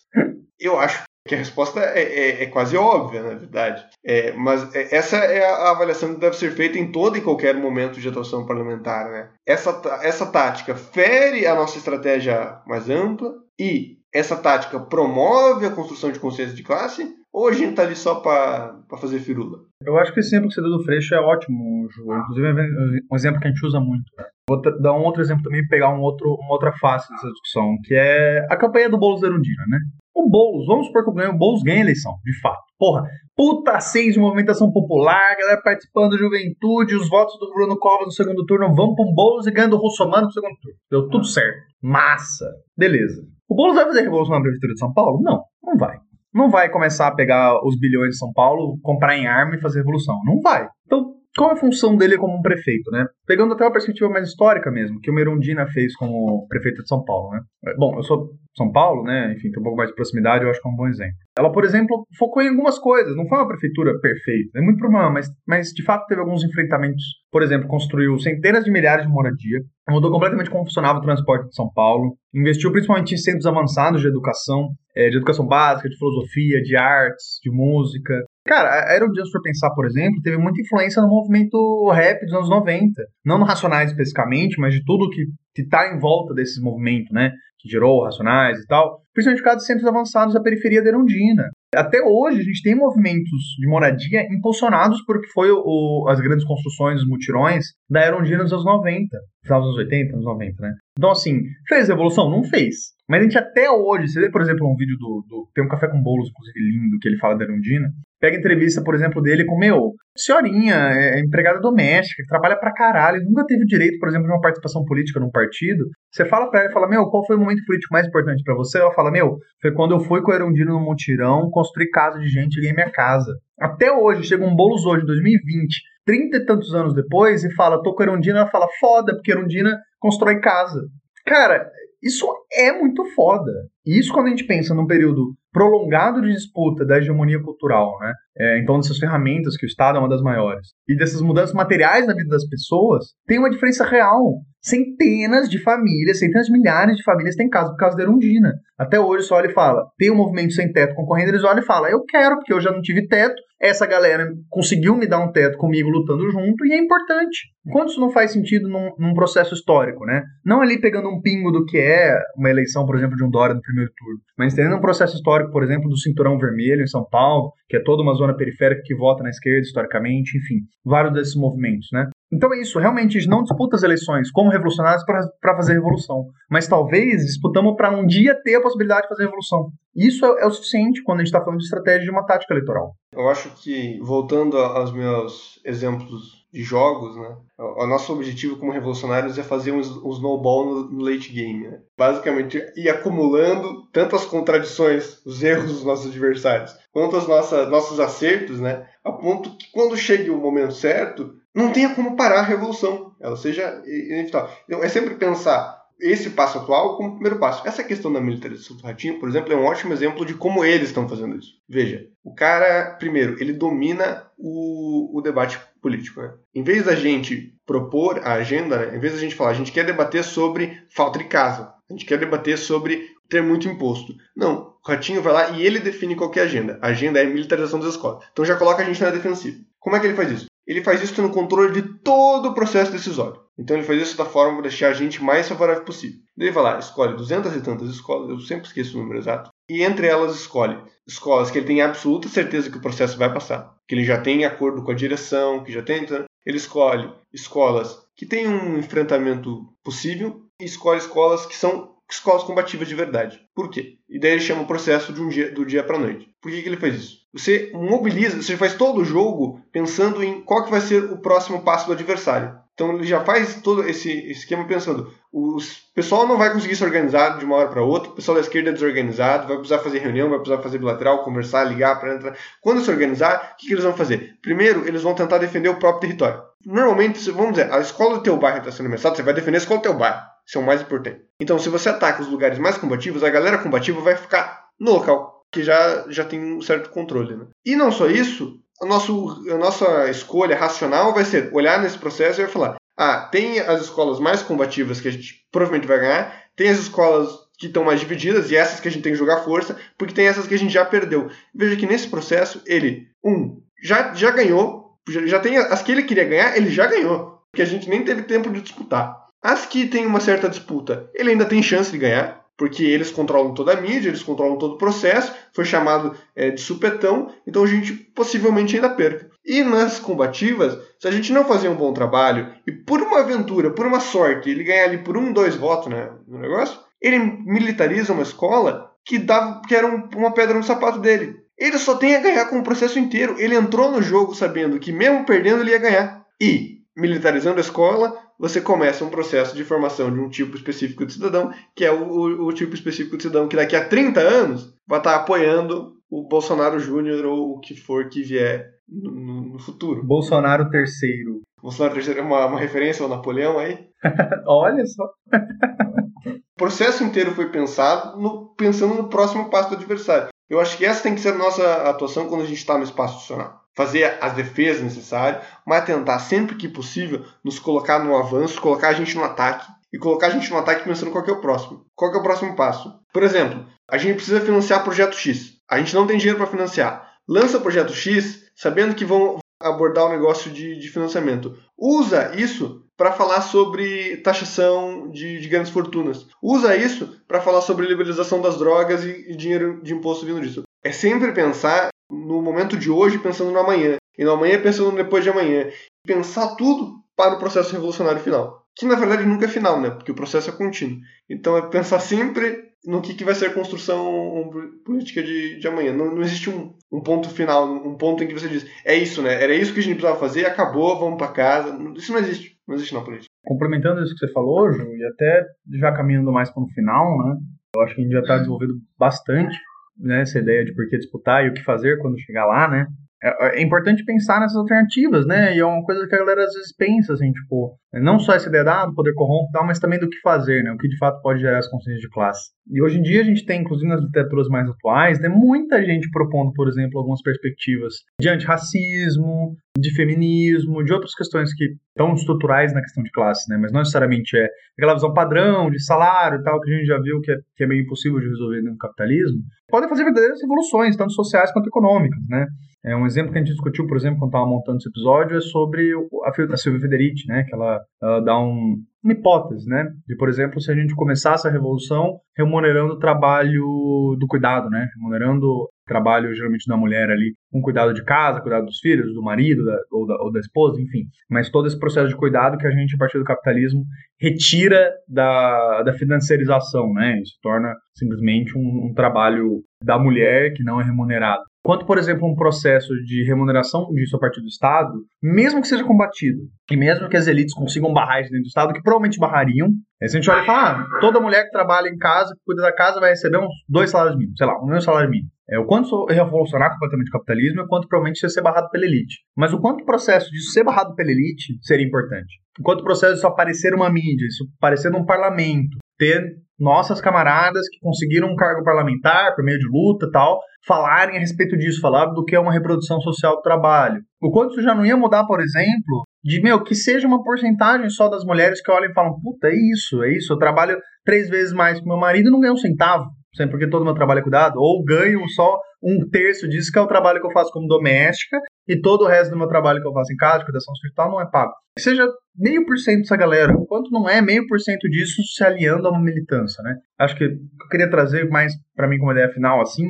eu acho que a resposta é, é, é, quase óbvia, na verdade. É, mas é, essa é a avaliação que deve ser feita em todo e qualquer momento de atuação parlamentar. Né? Essa, essa tática fere a nossa estratégia mais ampla e essa tática promove a construção de consciência de classe ou a gente está ali só para fazer firula?
Eu acho que esse exemplo que você deu do Freixo é ótimo, Ju. Inclusive é um exemplo que a gente usa muito. Vou dar um outro exemplo também pegar um outro, uma outra face dessa discussão, que é a campanha do Erundina, né? O Boulos, vamos supor que o Boulos ganha a eleição, de fato. Porra, puta seis de movimentação popular, galera participando da juventude, os votos do Bruno Covas no segundo turno vão pro Boulos e ganhando o Russomano no segundo turno. Deu tudo certo. Massa. Beleza. O Boulos vai fazer revolução na Prefeitura de São Paulo? Não, não vai. Não vai começar a pegar os bilhões de São Paulo, comprar em arma e fazer revolução. Não vai. Então, qual é a função dele como um prefeito, né? Pegando até uma perspectiva mais histórica mesmo, que o Merundina fez como prefeito de São Paulo, né? Bom, eu sou São Paulo, né? Enfim, tem um pouco mais de proximidade, eu acho que é um bom exemplo. Ela, por exemplo, focou em algumas coisas, não foi uma prefeitura perfeita, é muito problema, mas, mas de fato teve alguns enfrentamentos. Por exemplo, construiu centenas de milhares de moradia, mudou completamente como funcionava o transporte de São Paulo, investiu principalmente em centros avançados de educação, é, de educação básica, de filosofia, de artes, de música, Cara, a Aerodance, se for pensar, por exemplo, teve muita influência no movimento rap dos anos 90. Não no Racionais especificamente, mas de tudo que, que tá em volta desses movimentos, né? Que gerou Racionais e tal. Principalmente por causa dos centros avançados da periferia da Erundina. Até hoje, a gente tem movimentos de moradia impulsionados por que foi o, as grandes construções, os mutirões da Erundina nos anos 90. Final dos anos 80, anos 90, né? Então, assim, fez revolução? Não fez. Mas a gente até hoje, você vê, por exemplo, um vídeo do, do. Tem um café com bolos, inclusive, lindo, que ele fala da Erundina. Pega entrevista, por exemplo, dele com, meu, senhorinha, é, é empregada doméstica, que trabalha pra caralho, nunca teve direito, por exemplo, de uma participação política num partido. Você fala pra ela fala, meu, qual foi o momento político mais importante para você? Ela fala, meu, foi quando eu fui com a Erundina no mutirão, construí casa de gente e ganhei minha casa. Até hoje, chega um bolos hoje, 2020, trinta e tantos anos depois, e fala, tô com a Erundina, ela fala, foda, porque a Erundina constrói casa. Cara, isso é muito foda. E isso quando a gente pensa num período prolongado de disputa da hegemonia cultural, né? É, então, dessas ferramentas que o Estado é uma das maiores, e dessas mudanças materiais na vida das pessoas, tem uma diferença real. Centenas de famílias, centenas de milhares de famílias têm casa por causa da Erundina. Até hoje só olha e fala, tem um movimento sem teto concorrendo, eles olham e falam, eu quero, porque eu já não tive teto, essa galera conseguiu me dar um teto comigo lutando junto, e é importante. Quanto isso não faz sentido num, num processo histórico, né? Não ali pegando um pingo do que é uma eleição, por exemplo, de um Dória no primeiro turno, mas entendendo um processo histórico, por exemplo, do Cinturão Vermelho em São Paulo, que é toda uma zona periférica que vota na esquerda historicamente, enfim, vários desses movimentos, né? Então é isso, realmente a gente não disputa as eleições como revolucionários para fazer revolução, mas talvez disputamos para um dia ter a possibilidade de fazer revolução. Isso é, é o suficiente quando a gente está falando de estratégia de uma tática eleitoral.
Eu acho que, voltando aos meus exemplos de jogos, né? O nosso objetivo como revolucionários é fazer um, um snowball no, no late game, né? Basicamente, ir acumulando tanto as contradições, os erros dos nossos adversários, quanto os nossos acertos, né? A ponto que quando chegue o momento certo, não tenha como parar a revolução, ela seja inevitável. Então, é sempre pensar esse passo atual como primeiro passo. Essa questão da militarização do Ratinho, por exemplo, é um ótimo exemplo de como eles estão fazendo isso. Veja, o cara, primeiro, ele domina o, o debate político. Né? Em vez da gente propor a agenda, né? em vez da gente falar, a gente quer debater sobre falta de casa, a gente quer debater sobre ter muito imposto. Não, o Ratinho vai lá e ele define qual é a agenda. A agenda é a militarização das escolas. Então já coloca a gente na defensiva. Como é que ele faz isso? Ele faz isso tendo controle de todo o processo decisório. Então ele faz isso da forma de deixar a gente mais favorável possível. Ele vai lá, escolhe 200 e tantas escolas, eu sempre esqueço o número exato, e entre elas escolhe escolas que ele tem absoluta certeza que o processo vai passar, que ele já tem acordo com a direção, que já tem. Ele escolhe escolas que têm um enfrentamento possível e escolhe escolas que são escolas combativas de verdade. Por quê? E daí ele chama o processo de um dia, do dia para noite. Por que, que ele faz isso? Você mobiliza, você faz todo o jogo pensando em qual que vai ser o próximo passo do adversário. Então ele já faz todo esse esquema pensando, o pessoal não vai conseguir se organizar de uma hora para outra, o pessoal da esquerda é desorganizado, vai precisar fazer reunião, vai precisar fazer bilateral, conversar, ligar para entrar. Quando se organizar, o que, que, eles vão fazer? Primeiro, eles vão tentar defender o próprio território. Normalmente, vamos dizer, a escola do teu bairro está sendo ameaçada, você vai defender a escola do teu bairro. Isso é o mais importante. Então, se você ataca os lugares mais combativos, a galera combativa vai ficar no local, que já, já tem um certo controle. Né? E não só isso, a, nosso, a nossa escolha racional vai ser olhar nesse processo e vai falar: ah, tem as escolas mais combativas que a gente provavelmente vai ganhar, tem as escolas que estão mais divididas e essas que a gente tem que jogar força, porque tem essas que a gente já perdeu. Veja que nesse processo ele, um, já, já ganhou, já, já tem as que ele queria ganhar, ele já ganhou, porque a gente nem teve tempo de disputar. As que tem uma certa disputa, ele ainda tem chance de ganhar, porque eles controlam toda a mídia, eles controlam todo o processo, foi chamado é, de supetão, então a gente possivelmente ainda perca. E nas combativas, se a gente não fazer um bom trabalho, e por uma aventura, por uma sorte, ele ganhar ali por um, dois votos né, no negócio, ele militariza uma escola que, dava, que era um, uma pedra no sapato dele. Ele só tem a ganhar com o processo inteiro. Ele entrou no jogo sabendo que mesmo perdendo ele ia ganhar. E, militarizando a escola, você começa um processo de formação de um tipo específico de cidadão, que é o, o, o tipo específico de cidadão que daqui a 30 anos vai estar apoiando o Bolsonaro Júnior ou o que for que vier no, no, futuro.
Bolsonaro terceiro.
Bolsonaro terceiro é uma, uma referência ao Napoleão aí?
Olha só.
o processo inteiro foi pensado no, pensando no próximo passo do adversário. Eu acho que essa tem que ser a nossa atuação quando a gente está no espaço institucional fazer as defesas necessárias, mas tentar sempre que possível nos colocar no avanço, colocar a gente no ataque e colocar a gente no ataque pensando qual é o próximo. Qual é o próximo passo? Por exemplo, a gente precisa financiar projeto X. A gente não tem dinheiro para financiar. Lança projeto X sabendo que vão abordar o negócio de, de financiamento. Usa isso para falar sobre taxação de, de, grandes fortunas. Usa isso para falar sobre liberalização das drogas e, e dinheiro de imposto vindo disso. É sempre pensar no momento de hoje pensando no amanhã, e no amanhã pensando no depois de amanhã. Pensar tudo para o processo revolucionário final. Que na verdade nunca é final, né? Porque o processo é contínuo. Então é pensar sempre no que, que vai ser a construção política de, de amanhã. Não, não existe um, um ponto final, um ponto em que você diz, é isso, né? Era isso que a gente precisava fazer, acabou, vamos para casa. Isso não existe. Não existe na política.
Complementando isso que você falou, Ju, e até já caminhando mais para o final, né? Eu acho que a gente já está desenvolvendo bastante né, essa ideia de por que disputar e o que fazer quando chegar lá, né? É, é importante pensar nessas alternativas, né? E é uma coisa que a galera às vezes pensa, assim, tipo, não só essa ideia ah, do poder corrompe, tal, mas também do que fazer, né? O que de fato pode gerar as consciências de classe. E hoje em dia a gente tem, inclusive nas literaturas mais atuais, né, muita gente propondo, por exemplo, algumas perspectivas de antirracismo, de feminismo, de outras questões que estão estruturais na questão de classe, né? Mas não necessariamente é aquela visão padrão de salário e tal, que a gente já viu que é, que é meio impossível de resolver no capitalismo. Podem fazer verdadeiras revoluções, tanto sociais quanto econômicas, né? É um exemplo que a gente discutiu, por exemplo, quando estava montando esse episódio, é sobre a Silvia Federici, né? Que ela, ela dá um, uma hipótese, né? De, por exemplo, se a gente começasse a revolução remunerando o trabalho do cuidado, né? Remunerando trabalho geralmente da mulher ali, com cuidado de casa, cuidado dos filhos, do marido da, ou, da, ou da esposa, enfim. Mas todo esse processo de cuidado que a gente, a partir do capitalismo, retira da, da financiarização, né? Isso torna simplesmente um, um trabalho da mulher que não é remunerado. Quanto, por exemplo, um processo de remuneração disso a partir do Estado, mesmo que seja combatido, e mesmo que as elites consigam barrar isso dentro do Estado, que provavelmente barrariam, se a gente olha e fala, ah, toda mulher que trabalha em casa, que cuida da casa, vai receber uns dois salários mínimos, sei lá, um meu salário mínimo. É, o quanto revolucionar completamente o capitalismo e o quanto provavelmente isso ser barrado pela elite. Mas o quanto o processo de ser barrado pela elite seria importante. O quanto o processo de só aparecer uma mídia, isso aparecer num parlamento, ter nossas camaradas que conseguiram um cargo parlamentar por meio de luta tal, falarem a respeito disso, falar do que é uma reprodução social do trabalho. O quanto isso já não ia mudar, por exemplo, de, meu, que seja uma porcentagem só das mulheres que olham e falam, puta, é isso, é isso, eu trabalho três vezes mais que meu marido e não ganho um centavo. Sempre porque todo o meu trabalho é cuidado, ou ganho só um terço disso, que é o trabalho que eu faço como doméstica, e todo o resto do meu trabalho que eu faço em casa, de cuidação hospital, não é pago. Que seja meio por cento dessa galera, quanto não é meio por cento disso se aliando a uma militância, né? Acho que eu queria trazer mais para mim como ideia final, assim,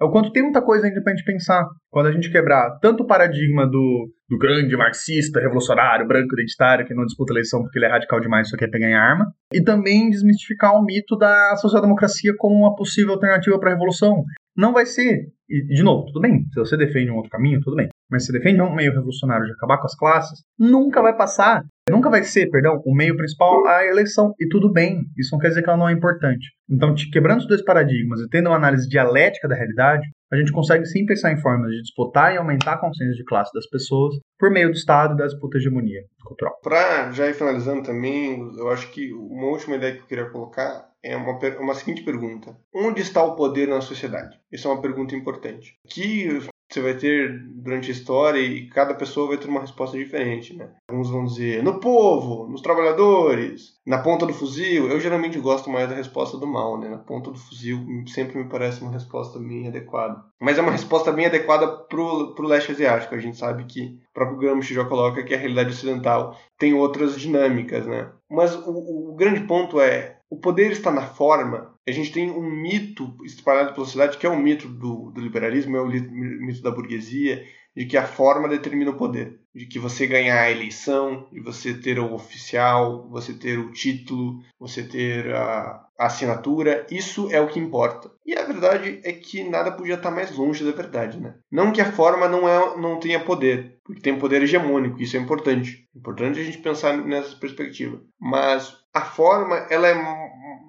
é o quanto tem muita coisa ainda pra gente pensar. Quando a gente quebrar tanto o paradigma do, do grande marxista, revolucionário, branco identitário, que não disputa eleição porque ele é radical demais e só quer pegar em arma, e também desmistificar o mito da social-democracia como uma possível alternativa para a revolução. Não vai ser. E, de novo, tudo bem. Se você defende um outro caminho, tudo bem. Mas se defende um meio revolucionário de acabar com as classes, nunca vai passar. Nunca vai ser, perdão, o meio principal a eleição. E tudo bem. Isso não quer dizer que ela não é importante. Então, quebrando os dois paradigmas e tendo uma análise dialética da realidade, a gente consegue sim pensar em formas de disputar e aumentar a consciência de classe das pessoas por meio do Estado e da disputa hegemonia cultural.
Para já ir finalizando também, eu acho que uma última ideia que eu queria colocar é uma, uma seguinte pergunta: Onde está o poder na sociedade? Isso é uma pergunta importante. Que você vai ter durante a história e cada pessoa vai ter uma resposta diferente, né? Alguns vão dizer no povo, nos trabalhadores, na ponta do fuzil. Eu geralmente gosto mais da resposta do mal, né? Na ponta do fuzil sempre me parece uma resposta bem adequada. Mas é uma resposta bem adequada pro, pro leste asiático. A gente sabe que o próprio Gramsci já coloca que a realidade ocidental tem outras dinâmicas, né? Mas o, o grande ponto é o poder está na forma. A gente tem um mito espalhado pela sociedade que é o mito do, do liberalismo, é o mito da burguesia, de que a forma determina o poder, de que você ganhar a eleição, de você ter o oficial, você ter o título, você ter a, assinatura, isso é o que importa. E a verdade é que nada podia estar mais longe da verdade, né? Não que a forma não, é, não tenha poder, porque tem poder hegemônico, isso é importante. É importante a gente pensar nessa perspectiva. Mas a forma, ela é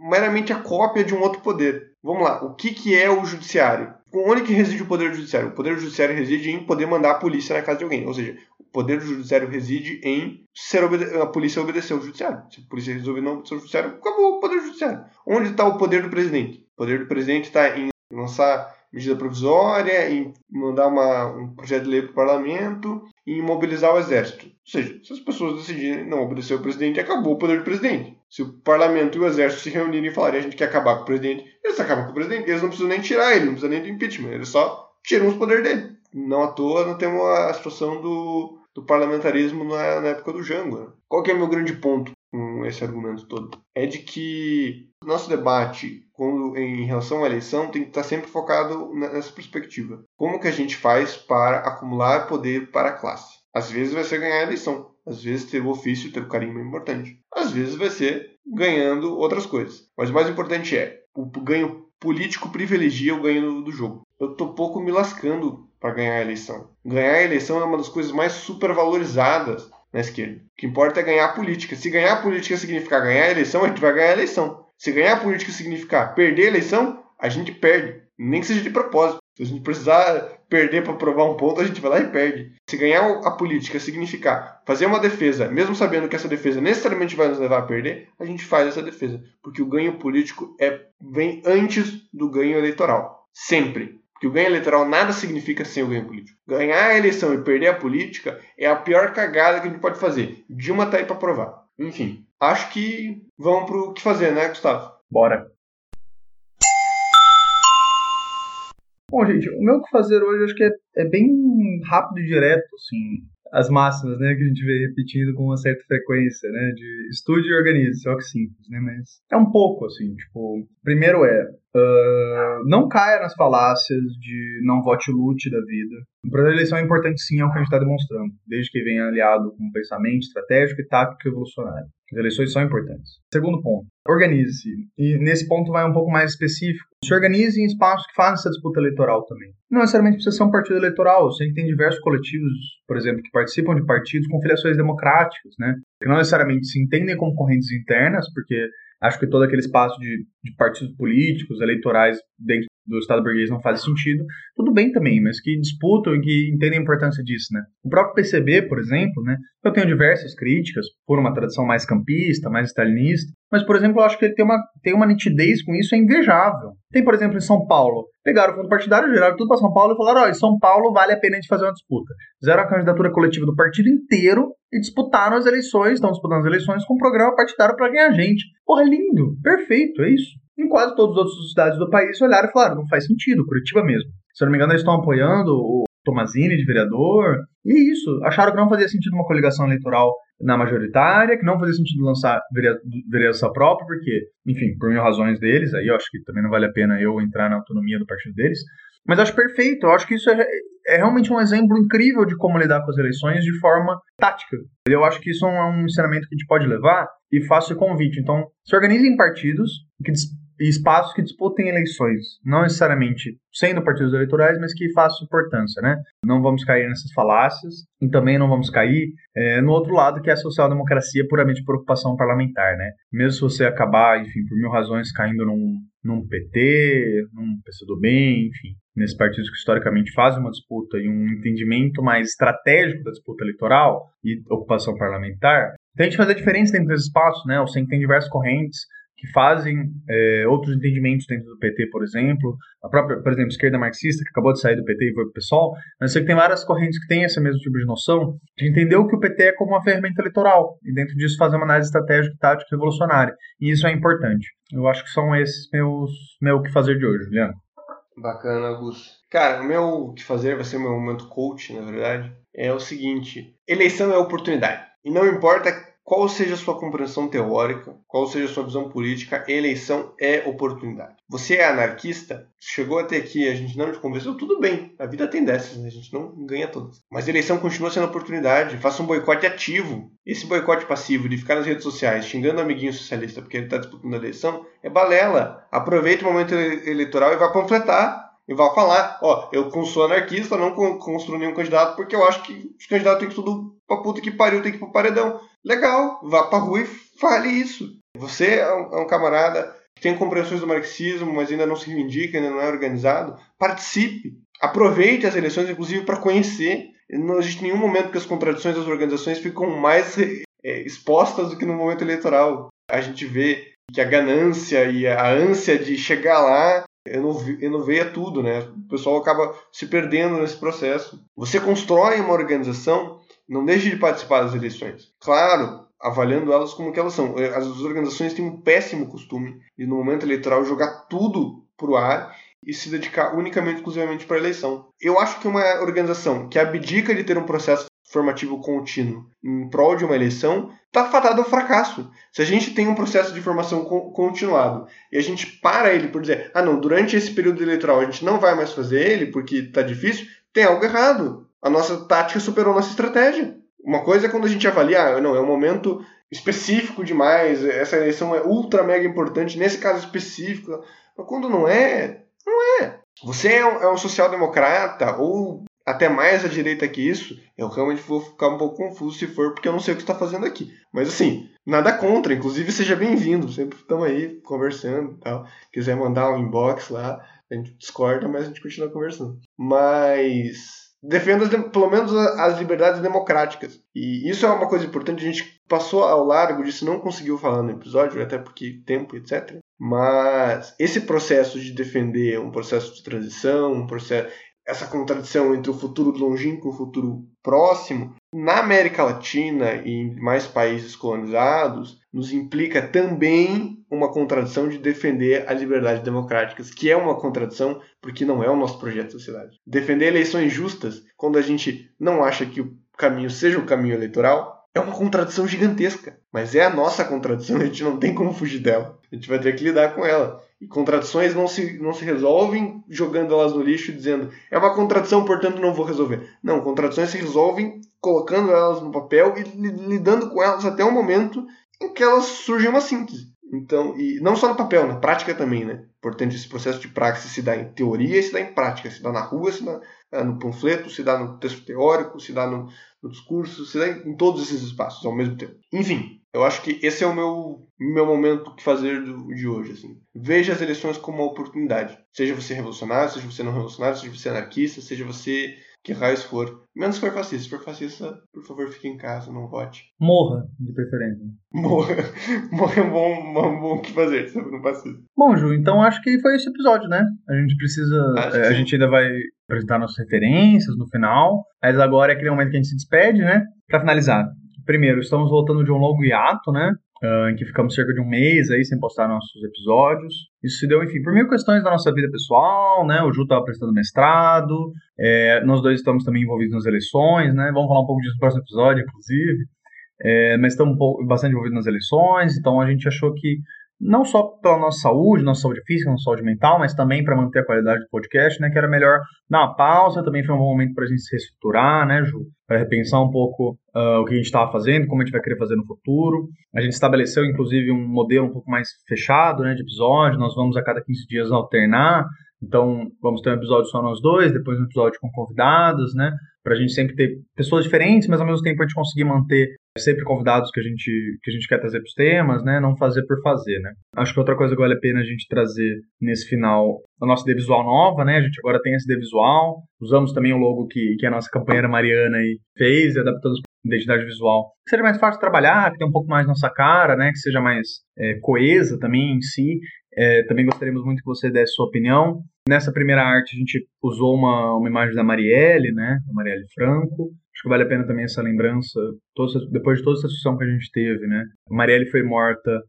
meramente a cópia de um outro poder. Vamos lá, o que, que é o judiciário? Onde que reside o poder judiciário? O poder judiciário reside em poder mandar a polícia na casa de alguém. Ou seja, o poder judiciário reside em ser a polícia obedecer ao judiciário. Se a polícia resolver não obedecer ao judiciário, acabou o poder judiciário. Onde está o poder do presidente? O poder do presidente está em lançar medida provisória, em mandar uma, um projeto de lei para o parlamento e em mobilizar o exército. Ou seja, se as pessoas decidirem não obedecer ao presidente, acabou o poder do presidente. Se o parlamento e o exército se reunirem e falarem a gente quer acabar com o presidente, eles acabam com o presidente. Eles não precisam nem tirar ele, não precisam nem do impeachment. Eles só tiram os poderes dele. Não à toa não temos a situação do, do parlamentarismo na, na época do Jango. Né? Qual que é o meu grande ponto com esse argumento todo? É de que nosso debate quando, em relação à eleição tem que estar sempre focado nessa perspectiva. Como que a gente faz para acumular poder para a classe? Às vezes vai ser ganhar a eleição. Às vezes ter o ofício, ter o carinho é importante. Às vezes vai ser ganhando outras coisas. Mas o mais importante é, o ganho político privilegia o ganho do jogo. Eu tô pouco me lascando para ganhar a eleição. Ganhar a eleição é uma das coisas mais supervalorizadas na esquerda. O que importa é ganhar a política. Se ganhar a política significar ganhar a eleição, a gente vai ganhar a eleição. Se ganhar a política significar perder a eleição, a gente perde. Nem que seja de propósito. Se a gente precisar perder para provar um ponto, a gente vai lá e perde. Se ganhar a política significar fazer uma defesa, mesmo sabendo que essa defesa necessariamente vai nos levar a perder, a gente faz essa defesa. Porque o ganho político é, vem antes do ganho eleitoral. Sempre. Porque o ganho eleitoral nada significa sem o ganho político. Ganhar a eleição e perder a política é a pior cagada que a gente pode fazer. Dilma tá aí para provar. Enfim, acho que vamos pro que fazer, né, Gustavo?
Bora. Bom, gente, o meu que fazer hoje acho que é, é bem rápido e direto, assim, as máximas, né, que a gente vê repetindo com uma certa frequência, né, de estude e organize, só que simples, né, mas é um pouco, assim, tipo, primeiro é, uh, não caia nas falácias de não vote lute da vida. Para a eleição é importante sim, é o que a gente está demonstrando, desde que venha aliado com pensamento estratégico e tático evolucionário. As eleições são importantes. Segundo ponto, organize-se. E nesse ponto vai um pouco mais específico. Se organize em espaços que fazem essa disputa eleitoral também. Não necessariamente precisa ser um partido eleitoral. Eu sei que tem diversos coletivos, por exemplo, que participam de partidos com filiações democráticas, né? Que não necessariamente se entendem como correntes internas, porque acho que todo aquele espaço de, de partidos políticos, eleitorais dentro do Estado burguês não faz sentido, tudo bem também, mas que disputam e que entendem a importância disso, né? O próprio PCB, por exemplo, né? Eu tenho diversas críticas por uma tradição mais campista, mais stalinista, mas, por exemplo, eu acho que ele tem uma, tem uma nitidez com isso, é invejável. Tem, por exemplo, em São Paulo, pegaram o fundo partidário, geraram tudo para São Paulo e falaram, em São Paulo vale a pena gente fazer uma disputa. Fizeram a candidatura coletiva do partido inteiro e disputaram as eleições, estão disputando as eleições com um programa partidário para ganhar gente. Porra, lindo, perfeito, é isso. Em quase todas as outras cidades do país olharam e falaram, não faz sentido, Curitiba mesmo. Se eu não me engano, eles estão apoiando o Tomazini de vereador, e é isso, acharam que não fazia sentido uma coligação eleitoral na majoritária, que não fazia sentido lançar vereação própria, porque, enfim, por mil razões deles, aí eu acho que também não vale a pena eu entrar na autonomia do partido deles, mas acho perfeito, eu acho que isso é, é realmente um exemplo incrível de como lidar com as eleições de forma tática. Eu acho que isso é um ensinamento que a gente pode levar e faço o convite. Então, se organizem partidos que espaços que disputem eleições, não necessariamente sendo partidos eleitorais, mas que façam importância, né? Não vamos cair nessas falácias e também não vamos cair é, no outro lado que é a social-democracia puramente por ocupação parlamentar, né? Mesmo se você acabar, enfim, por mil razões caindo num, num PT, num PCdoB, enfim, nesses partidos que historicamente fazem uma disputa e um entendimento mais estratégico da disputa eleitoral e ocupação parlamentar, tem que fazer diferença dentro desses espaços, né? Você tem diversas correntes, que fazem é, outros entendimentos dentro do PT, por exemplo. A própria, por exemplo, esquerda marxista, que acabou de sair do PT e foi para o PSOL. Mas sei que tem várias correntes que têm esse mesmo tipo de noção, de entender o que o PT é como uma ferramenta eleitoral, e dentro disso fazer uma análise estratégica, tática e revolucionária. E isso é importante. Eu acho que são esses meus meu que fazer de hoje, Juliano.
Bacana, Augusto. Cara, o meu que fazer vai ser o meu momento coach, na verdade, é o seguinte: eleição é oportunidade. E não importa qual seja a sua compreensão teórica, qual seja a sua visão política, eleição é oportunidade. Você é anarquista? Chegou até aqui, a gente não te convenceu, tudo bem. A vida tem dessas, né? a gente não ganha todas. Mas eleição continua sendo oportunidade. Faça um boicote ativo. Esse boicote passivo de ficar nas redes sociais xingando o amiguinho socialista porque ele está disputando a eleição é balela. Aproveite o momento eleitoral e vá panfletar e vá falar, ó, eu sou anarquista, não construo nenhum candidato porque eu acho que os candidatos têm que tudo pra puta que pariu, tem que ir pro paredão. Legal, vá pra rua e fale isso. Você é um, é um camarada que tem compreensões do marxismo, mas ainda não se reivindica, ainda não é organizado. Participe. Aproveite as eleições, inclusive, para conhecer. Não existe nenhum momento que as contradições das organizações ficam mais é, expostas do que no momento eleitoral. A gente vê que a ganância e a ânsia de chegar lá enoveia tudo, né? O pessoal acaba se perdendo nesse processo. Você constrói uma organização não deixe de participar das eleições. Claro, avaliando elas como que elas são. Eh, as organizações têm um péssimo costume de, no momento eleitoral, jogar tudo pro ar e se dedicar unicamente, exclusivamente para a eleição. Eu acho que uma organização que abdica de ter um processo formativo contínuo em prol de uma eleição está fatada ao fracasso. Se a gente tem um processo de formação continuado e a gente para ele por dizer, ah não, durante esse período eleitoral a gente não vai mais fazer ele porque está difícil, tem algo errado a nossa tática superou nossa estratégia. Uma coisa é quando a gente avalia, ah, não, é um momento específico demais, essa eleição é ultra mega importante, nesse caso específico. Mas quando não é, não é. Você é um, é social-democrata ou até mais à direita que isso, eu realmente vou ficar um pouco confuso se for, porque eu não sei o que está fazendo aqui. Mas assim, nada contra, inclusive seja bem-vindo, sempre estamos aí conversando tal. Quiser mandar um inbox lá, a gente discorda, mas a gente continua conversando. Mas defenda pelo menos as liberdades democráticas. E isso é uma coisa importante, a gente passou ao largo disso, não conseguiu falar no episódio, até porque tempo, etc. Mas esse processo de defender um processo de transição, um processo, essa contradição entre o futuro longínquo e o futuro próximo, na América Latina e em mais países colonizados, nos implica também uma contradição de defender as liberdades democráticas, que é uma contradição porque não é o nosso projeto de sociedade. Defender eleições justas, quando a gente não acha que o caminho seja o caminho eleitoral, é uma contradição gigantesca. Mas é a nossa contradição, a gente não tem como fugir dela. A gente vai ter que lidar com ela. E contradições não se, não se resolvem jogando elas no lixo e dizendo é uma contradição, portanto não vou resolver. Não, contradições se resolvem colocando elas no papel e lidando com elas até o momento em que elas surgem uma síntese. Então, e não só no papel, na prática também, né? Portanto, esse processo de praxis se dá em teoria e se dá em prática. Se dá na rua, se dá é, no panfleto, se dá no texto teórico, se dá no, no discurso, se dá em todos esses espaços ao mesmo tempo. Enfim, eu acho que esse é o meu, meu momento que fazer do, de hoje. Assim. Veja as eleições como uma oportunidade. Seja você revolucionário, seja você não revolucionário, seja você anarquista, seja você que raios for. Menos se for fascista. Se for fascista, por favor, fique em casa, não vote.
Morra, de preferência.
Morra. Morra é um bom, um bom que fazer, se for fascista.
Bom, Ju, então acho que foi esse episódio, né? A gente precisa. É, a gente ainda vai apresentar nossas referências no final. Mas agora é aquele momento que a gente se despede, né? Pra finalizar. Primeiro, estamos voltando de um longo hiato, né? Uh, em que ficamos cerca de um mês aí sem postar nossos episódios. Isso se deu, enfim, por mil questões da nossa vida pessoal, né? O Ju estava prestando mestrado, é, nós dois estamos também envolvidos nas eleições, né? Vamos falar um pouco disso no próximo episódio, inclusive. É, mas estamos bastante envolvidos nas eleições, então a gente achou que não só pela nossa saúde, nossa saúde física, nossa saúde mental, mas também para manter a qualidade do podcast, né? Que era melhor dar uma pausa, também foi um bom momento para a gente se reestruturar, né, Ju? Para repensar um pouco uh, o que a gente estava fazendo, como a gente vai querer fazer no futuro. A gente estabeleceu, inclusive, um modelo um pouco mais fechado, né, de episódio. Nós vamos a cada 15 dias alternar. Então, vamos ter um episódio só nós dois, depois um episódio com convidados, né? Para a gente sempre ter pessoas diferentes, mas ao mesmo tempo a gente conseguir manter sempre convidados que a gente, que a gente quer trazer para os temas, né? Não fazer por fazer, né? Acho que outra coisa que vale a pena a gente trazer nesse final, a nossa ID visual nova, né? A gente agora tem essa ID visual. Usamos também o logo que, que a nossa companheira Mariana aí fez para identidade visual. Que seja mais fácil trabalhar, que tenha um pouco mais nossa cara, né? Que seja mais é, coesa também em si. É, também gostaríamos muito que você desse sua opinião. Nessa primeira arte a gente usou uma, uma imagem da Marielle, né? Da Marielle Franco. Acho que vale a pena também essa lembrança, depois de toda essa discussão que a gente teve, né? Marielle foi morta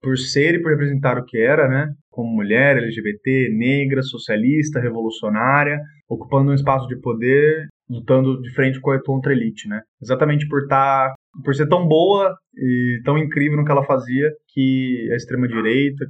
por ser e por representar o que era, né? Como mulher, LGBT, negra, socialista, revolucionária, ocupando um espaço de poder, lutando de frente contra a elite, né? Exatamente por estar, tá, por ser tão boa e tão incrível no que ela fazia, que a extrema direita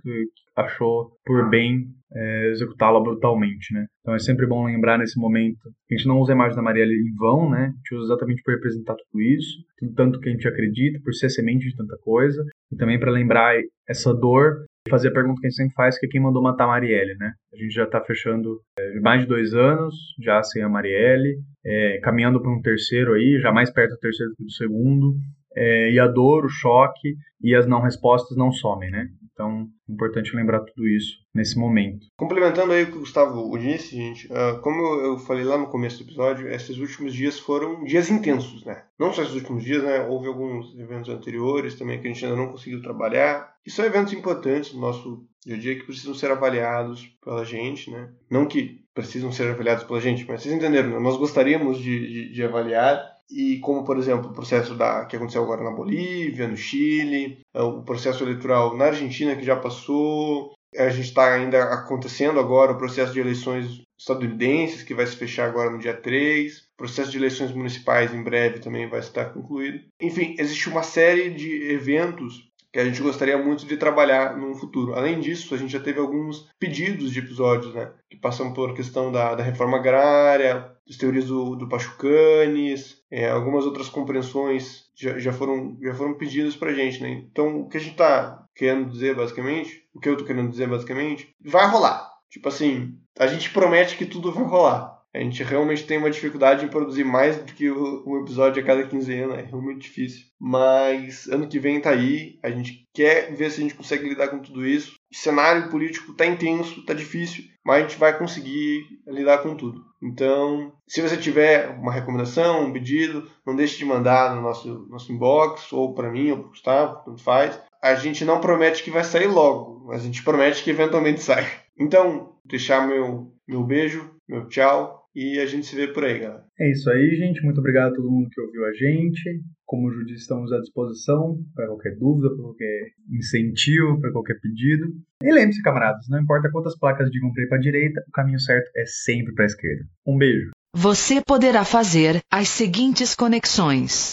achou por bem é, executá-la brutalmente, né? Então é sempre bom lembrar nesse momento a gente não usa a imagem da Marielle em vão, né? A gente usa exatamente para representar tudo isso, tanto que a gente acredita, por ser semente de tanta coisa, e também para lembrar essa dor fazer a pergunta que a gente sempre faz, que é quem mandou matar a Marielle, né? A gente já está fechando é, mais de dois anos, já sem a Marielle, é, caminhando para um terceiro aí, já mais perto do terceiro do do segundo, é, e a dor, o choque e as não respostas não somem, né? Então, é importante lembrar tudo isso nesse momento.
Complementando aí o que o Gustavo disse, gente, uh, como eu falei lá no começo do episódio, esses últimos dias foram dias intensos, né? Não só esses últimos dias, né? Houve alguns eventos anteriores também que a gente ainda não conseguiu trabalhar. E são eventos importantes no nosso dia a dia que precisam ser avaliados pela gente, né? Não que precisam ser avaliados pela gente, mas vocês entenderam, né? Nós gostaríamos de, de, de avaliar e como, por exemplo, o processo da, que aconteceu agora na Bolívia, no Chile, é, o processo eleitoral na Argentina que já passou, a gente está ainda acontecendo agora o processo de eleições estadunidenses, que vai se fechar agora no dia 3, o processo de eleições municipais em breve também vai estar concluído. Enfim, existe uma série de eventos que a gente gostaria muito de trabalhar no futuro. Além disso, a gente já teve alguns pedidos de episódios, né? Que passam por questão da, da reforma agrária, das teorias do, do Pachucanes, é, algumas outras compreensões já, já, foram, já foram pedidas pra gente, né? Então, o que a gente tá querendo dizer, basicamente, o que eu tô querendo dizer, basicamente, vai rolar. Tipo assim, a gente promete que tudo vai rolar. A gente realmente tem uma dificuldade em produzir mais do que um episódio a cada quinzena, é realmente difícil. Mas ano que vem tá aí, a gente quer ver se a gente consegue lidar com tudo isso. O cenário político tá intenso, tá difícil, mas a gente vai conseguir lidar com tudo. Então, se você tiver uma recomendação, um pedido, não deixe de mandar no nosso, nosso inbox, ou para mim, ou para Gustavo, tanto faz. A gente não promete que vai sair logo, mas a gente promete que eventualmente sai. Então, deixar meu, meu beijo, meu tchau e a gente se vê por aí, galera.
É isso aí, gente. Muito obrigado a todo mundo que ouviu a gente. Como o Judi, estamos à disposição para qualquer dúvida, para qualquer incentivo, para qualquer pedido. E lembre-se, camaradas, não importa quantas placas digam para ir para a direita, o caminho certo é sempre para a esquerda. Um beijo.
Você poderá fazer as seguintes conexões.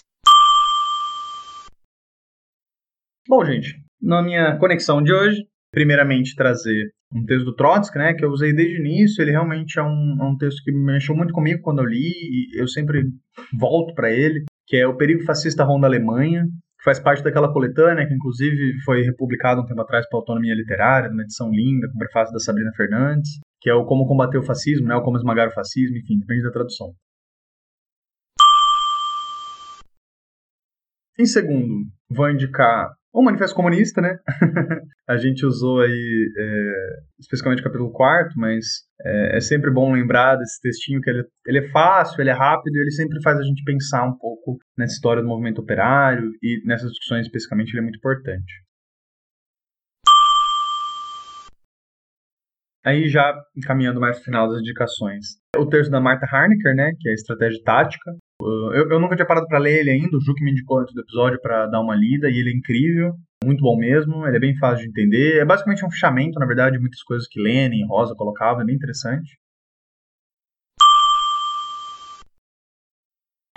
Bom, gente, na minha conexão de hoje, primeiramente trazer um texto do Trotsky, né, que eu usei desde o início. Ele realmente é um, é um texto que mexeu muito comigo quando eu li e eu sempre volto para ele, que é O Perigo Fascista Ronda Alemanha, que faz parte daquela coletânea que inclusive foi republicada um tempo atrás pela Autonomia Literária, numa edição linda, com prefácio da Sabrina Fernandes, que é o Como Combater o Fascismo, né, o Como Esmagar o Fascismo, enfim, depende da tradução. Em segundo, vou indicar o Manifesto Comunista, né? a gente usou aí, é, especificamente o capítulo 4, mas é, é, sempre bom lembrar desse textinho que ele, ele, é fácil, ele é rápido e ele sempre faz a gente pensar um pouco nessa história do movimento operário e nessas discussões especificamente ele é muito importante. Aí já encaminhando mais para o final das indicações. O texto da Martha Harnecker, né, que é Estratégia Tática, eu, eu, nunca tinha parado para ler ele ainda, o Ju que me indicou antes do episódio para dar uma lida, e ele é incrível, muito bom mesmo, ele é bem fácil de entender. É basicamente um fichamento, na verdade, de muitas coisas que Lenin e Rosa colocavam, é bem interessante.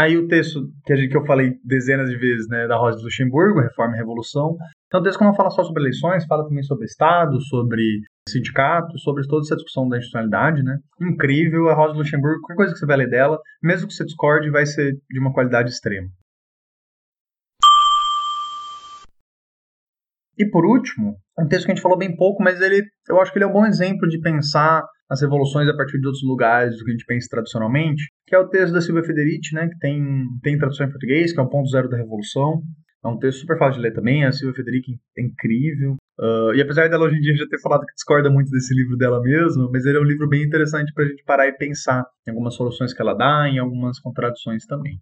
Aí o texto que, a gente, que eu falei dezenas de vezes, né, da Rosa de Luxemburgo, Reforma e Revolução. Então, o texto que não fala só sobre eleições, fala também sobre Estado, sobre sindicato, sobre toda essa discussão da institucionalidade, né? Incrível, a Rosa de Luxemburgo, qualquer coisa que você vai ler dela, mesmo que você discorde, vai ser de uma qualidade extrema. E por último, um texto que a gente falou bem pouco, mas ele, eu acho que ele é um bom exemplo de pensar as revoluções a partir de outros lugares do que a gente pensa tradicionalmente, que é o texto da Silvia Federici, né, que tem, tem tradução em português, que é o ponto zero da revolução. É um texto super fácil de ler também, a Silvia Federici é incrível. Uh, e apesar dela hoje em dia já ter falado que discorda muito desse livro dela mesma, mas ele é um livro bem interessante para a gente parar e pensar em algumas soluções que ela dá, em algumas contradições também.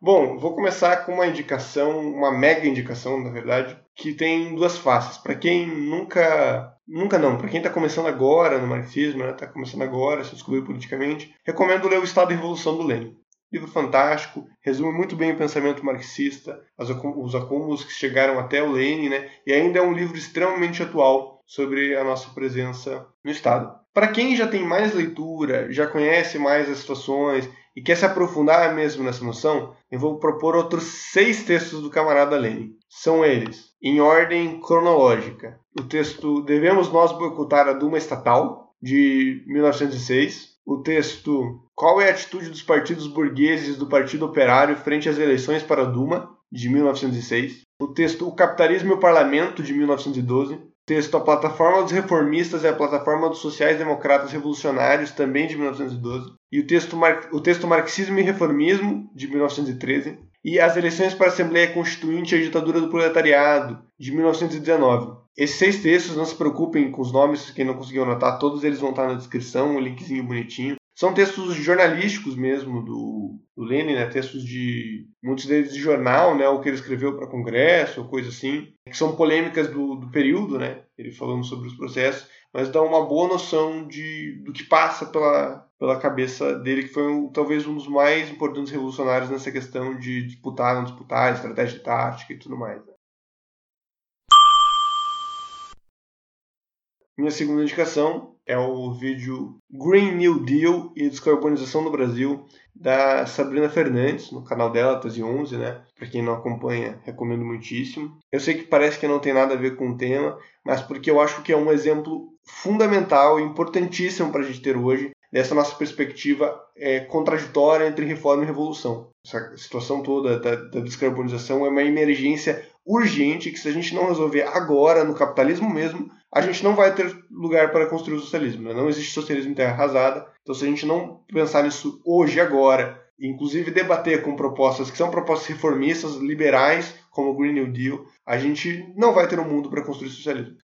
Bom, vou começar com uma indicação, uma mega indicação, na verdade, que tem duas faces. Para quem nunca Nunca não. Para quem está começando agora no marxismo, está né, começando agora se descobrir politicamente, recomendo ler O Estado e Revolução do Lenin. Livro fantástico, resume muito bem o pensamento marxista, os acúmulos que chegaram até o Lenin, né? e ainda é um livro extremamente atual sobre a nossa presença no Estado. Para quem já tem mais leitura, já conhece mais as situações e quer se aprofundar mesmo nessa noção, eu vou propor outros seis textos do camarada Lenin. São eles, em ordem cronológica. O texto Devemos Nós Boicotar a Duma Estatal, de 1906. O texto Qual é a atitude dos partidos burgueses do Partido Operário frente às eleições para a Duma, de 1906. O texto O Capitalismo e o Parlamento, de 1912 texto A Plataforma dos Reformistas e a Plataforma dos Sociais-Democratas Revolucionários, também de 1912, e o texto, Mar... o texto Marxismo e Reformismo, de 1913, e As Eleições para a Assembleia Constituinte e a Ditadura do Proletariado, de 1919. Esses seis textos, não se preocupem com os nomes, quem não conseguiu anotar, todos eles vão estar na descrição, um linkzinho bonitinho. São textos jornalísticos mesmo do, do Lenin, né? textos de muitos deles de jornal, né? o que ele escreveu para congresso, ou coisa assim, que são polêmicas do, do período, né? ele falando sobre os processos, mas dá uma boa noção de, do que passa pela, pela cabeça dele, que foi um, talvez um dos mais importantes revolucionários nessa questão de disputar, não disputar, estratégia tática e tudo mais. Né? Minha segunda indicação é o vídeo Green New Deal e Descarbonização no Brasil, da Sabrina Fernandes, no canal dela, Tese 11, né? Para quem não acompanha, recomendo muitíssimo. Eu sei que parece que não tem nada a ver com o tema, mas porque eu acho que é um exemplo fundamental e importantíssimo para a gente ter hoje dessa nossa perspectiva é, contraditória entre reforma e revolução. Essa situação toda da, da descarbonização é uma emergência urgente que se a gente não resolver agora no capitalismo mesmo, a gente não vai ter lugar para construir o socialismo. Né? Não existe socialismo em terra arrasada. Então, se a gente não pensar nisso hoje, agora, inclusive debater com propostas que são propostas reformistas, liberais, como o Green New Deal, a gente não vai ter um mundo para construir socialismo.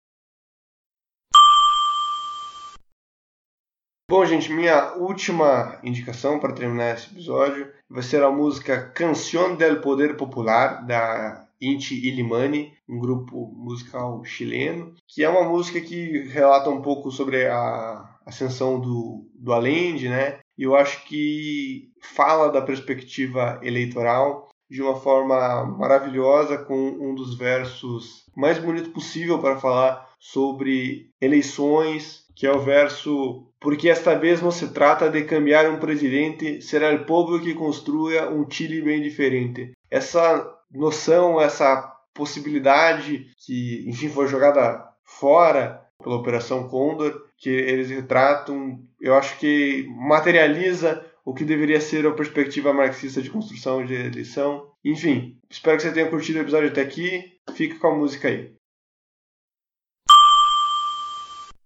Bom, gente, minha última indicação para terminar esse episódio vai ser a música Canción del Poder Popular, da Inti Illimani, um grupo musical chileno, que é uma música que relata um pouco sobre a ascensão do, do Allende, né? E eu acho que fala da perspectiva eleitoral de uma forma maravilhosa, com um dos versos mais bonitos possível para falar sobre eleições, que é o verso porque esta vez não se trata de cambiar um presidente, será o povo que construa um Chile bem diferente. Essa noção, essa possibilidade que, enfim, foi jogada fora pela Operação Condor, que eles retratam, eu acho que materializa o que deveria ser a perspectiva marxista de construção de eleição. Enfim, espero que você tenha curtido o episódio até aqui. Fica com a música aí.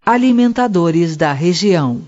Alimentadores da região.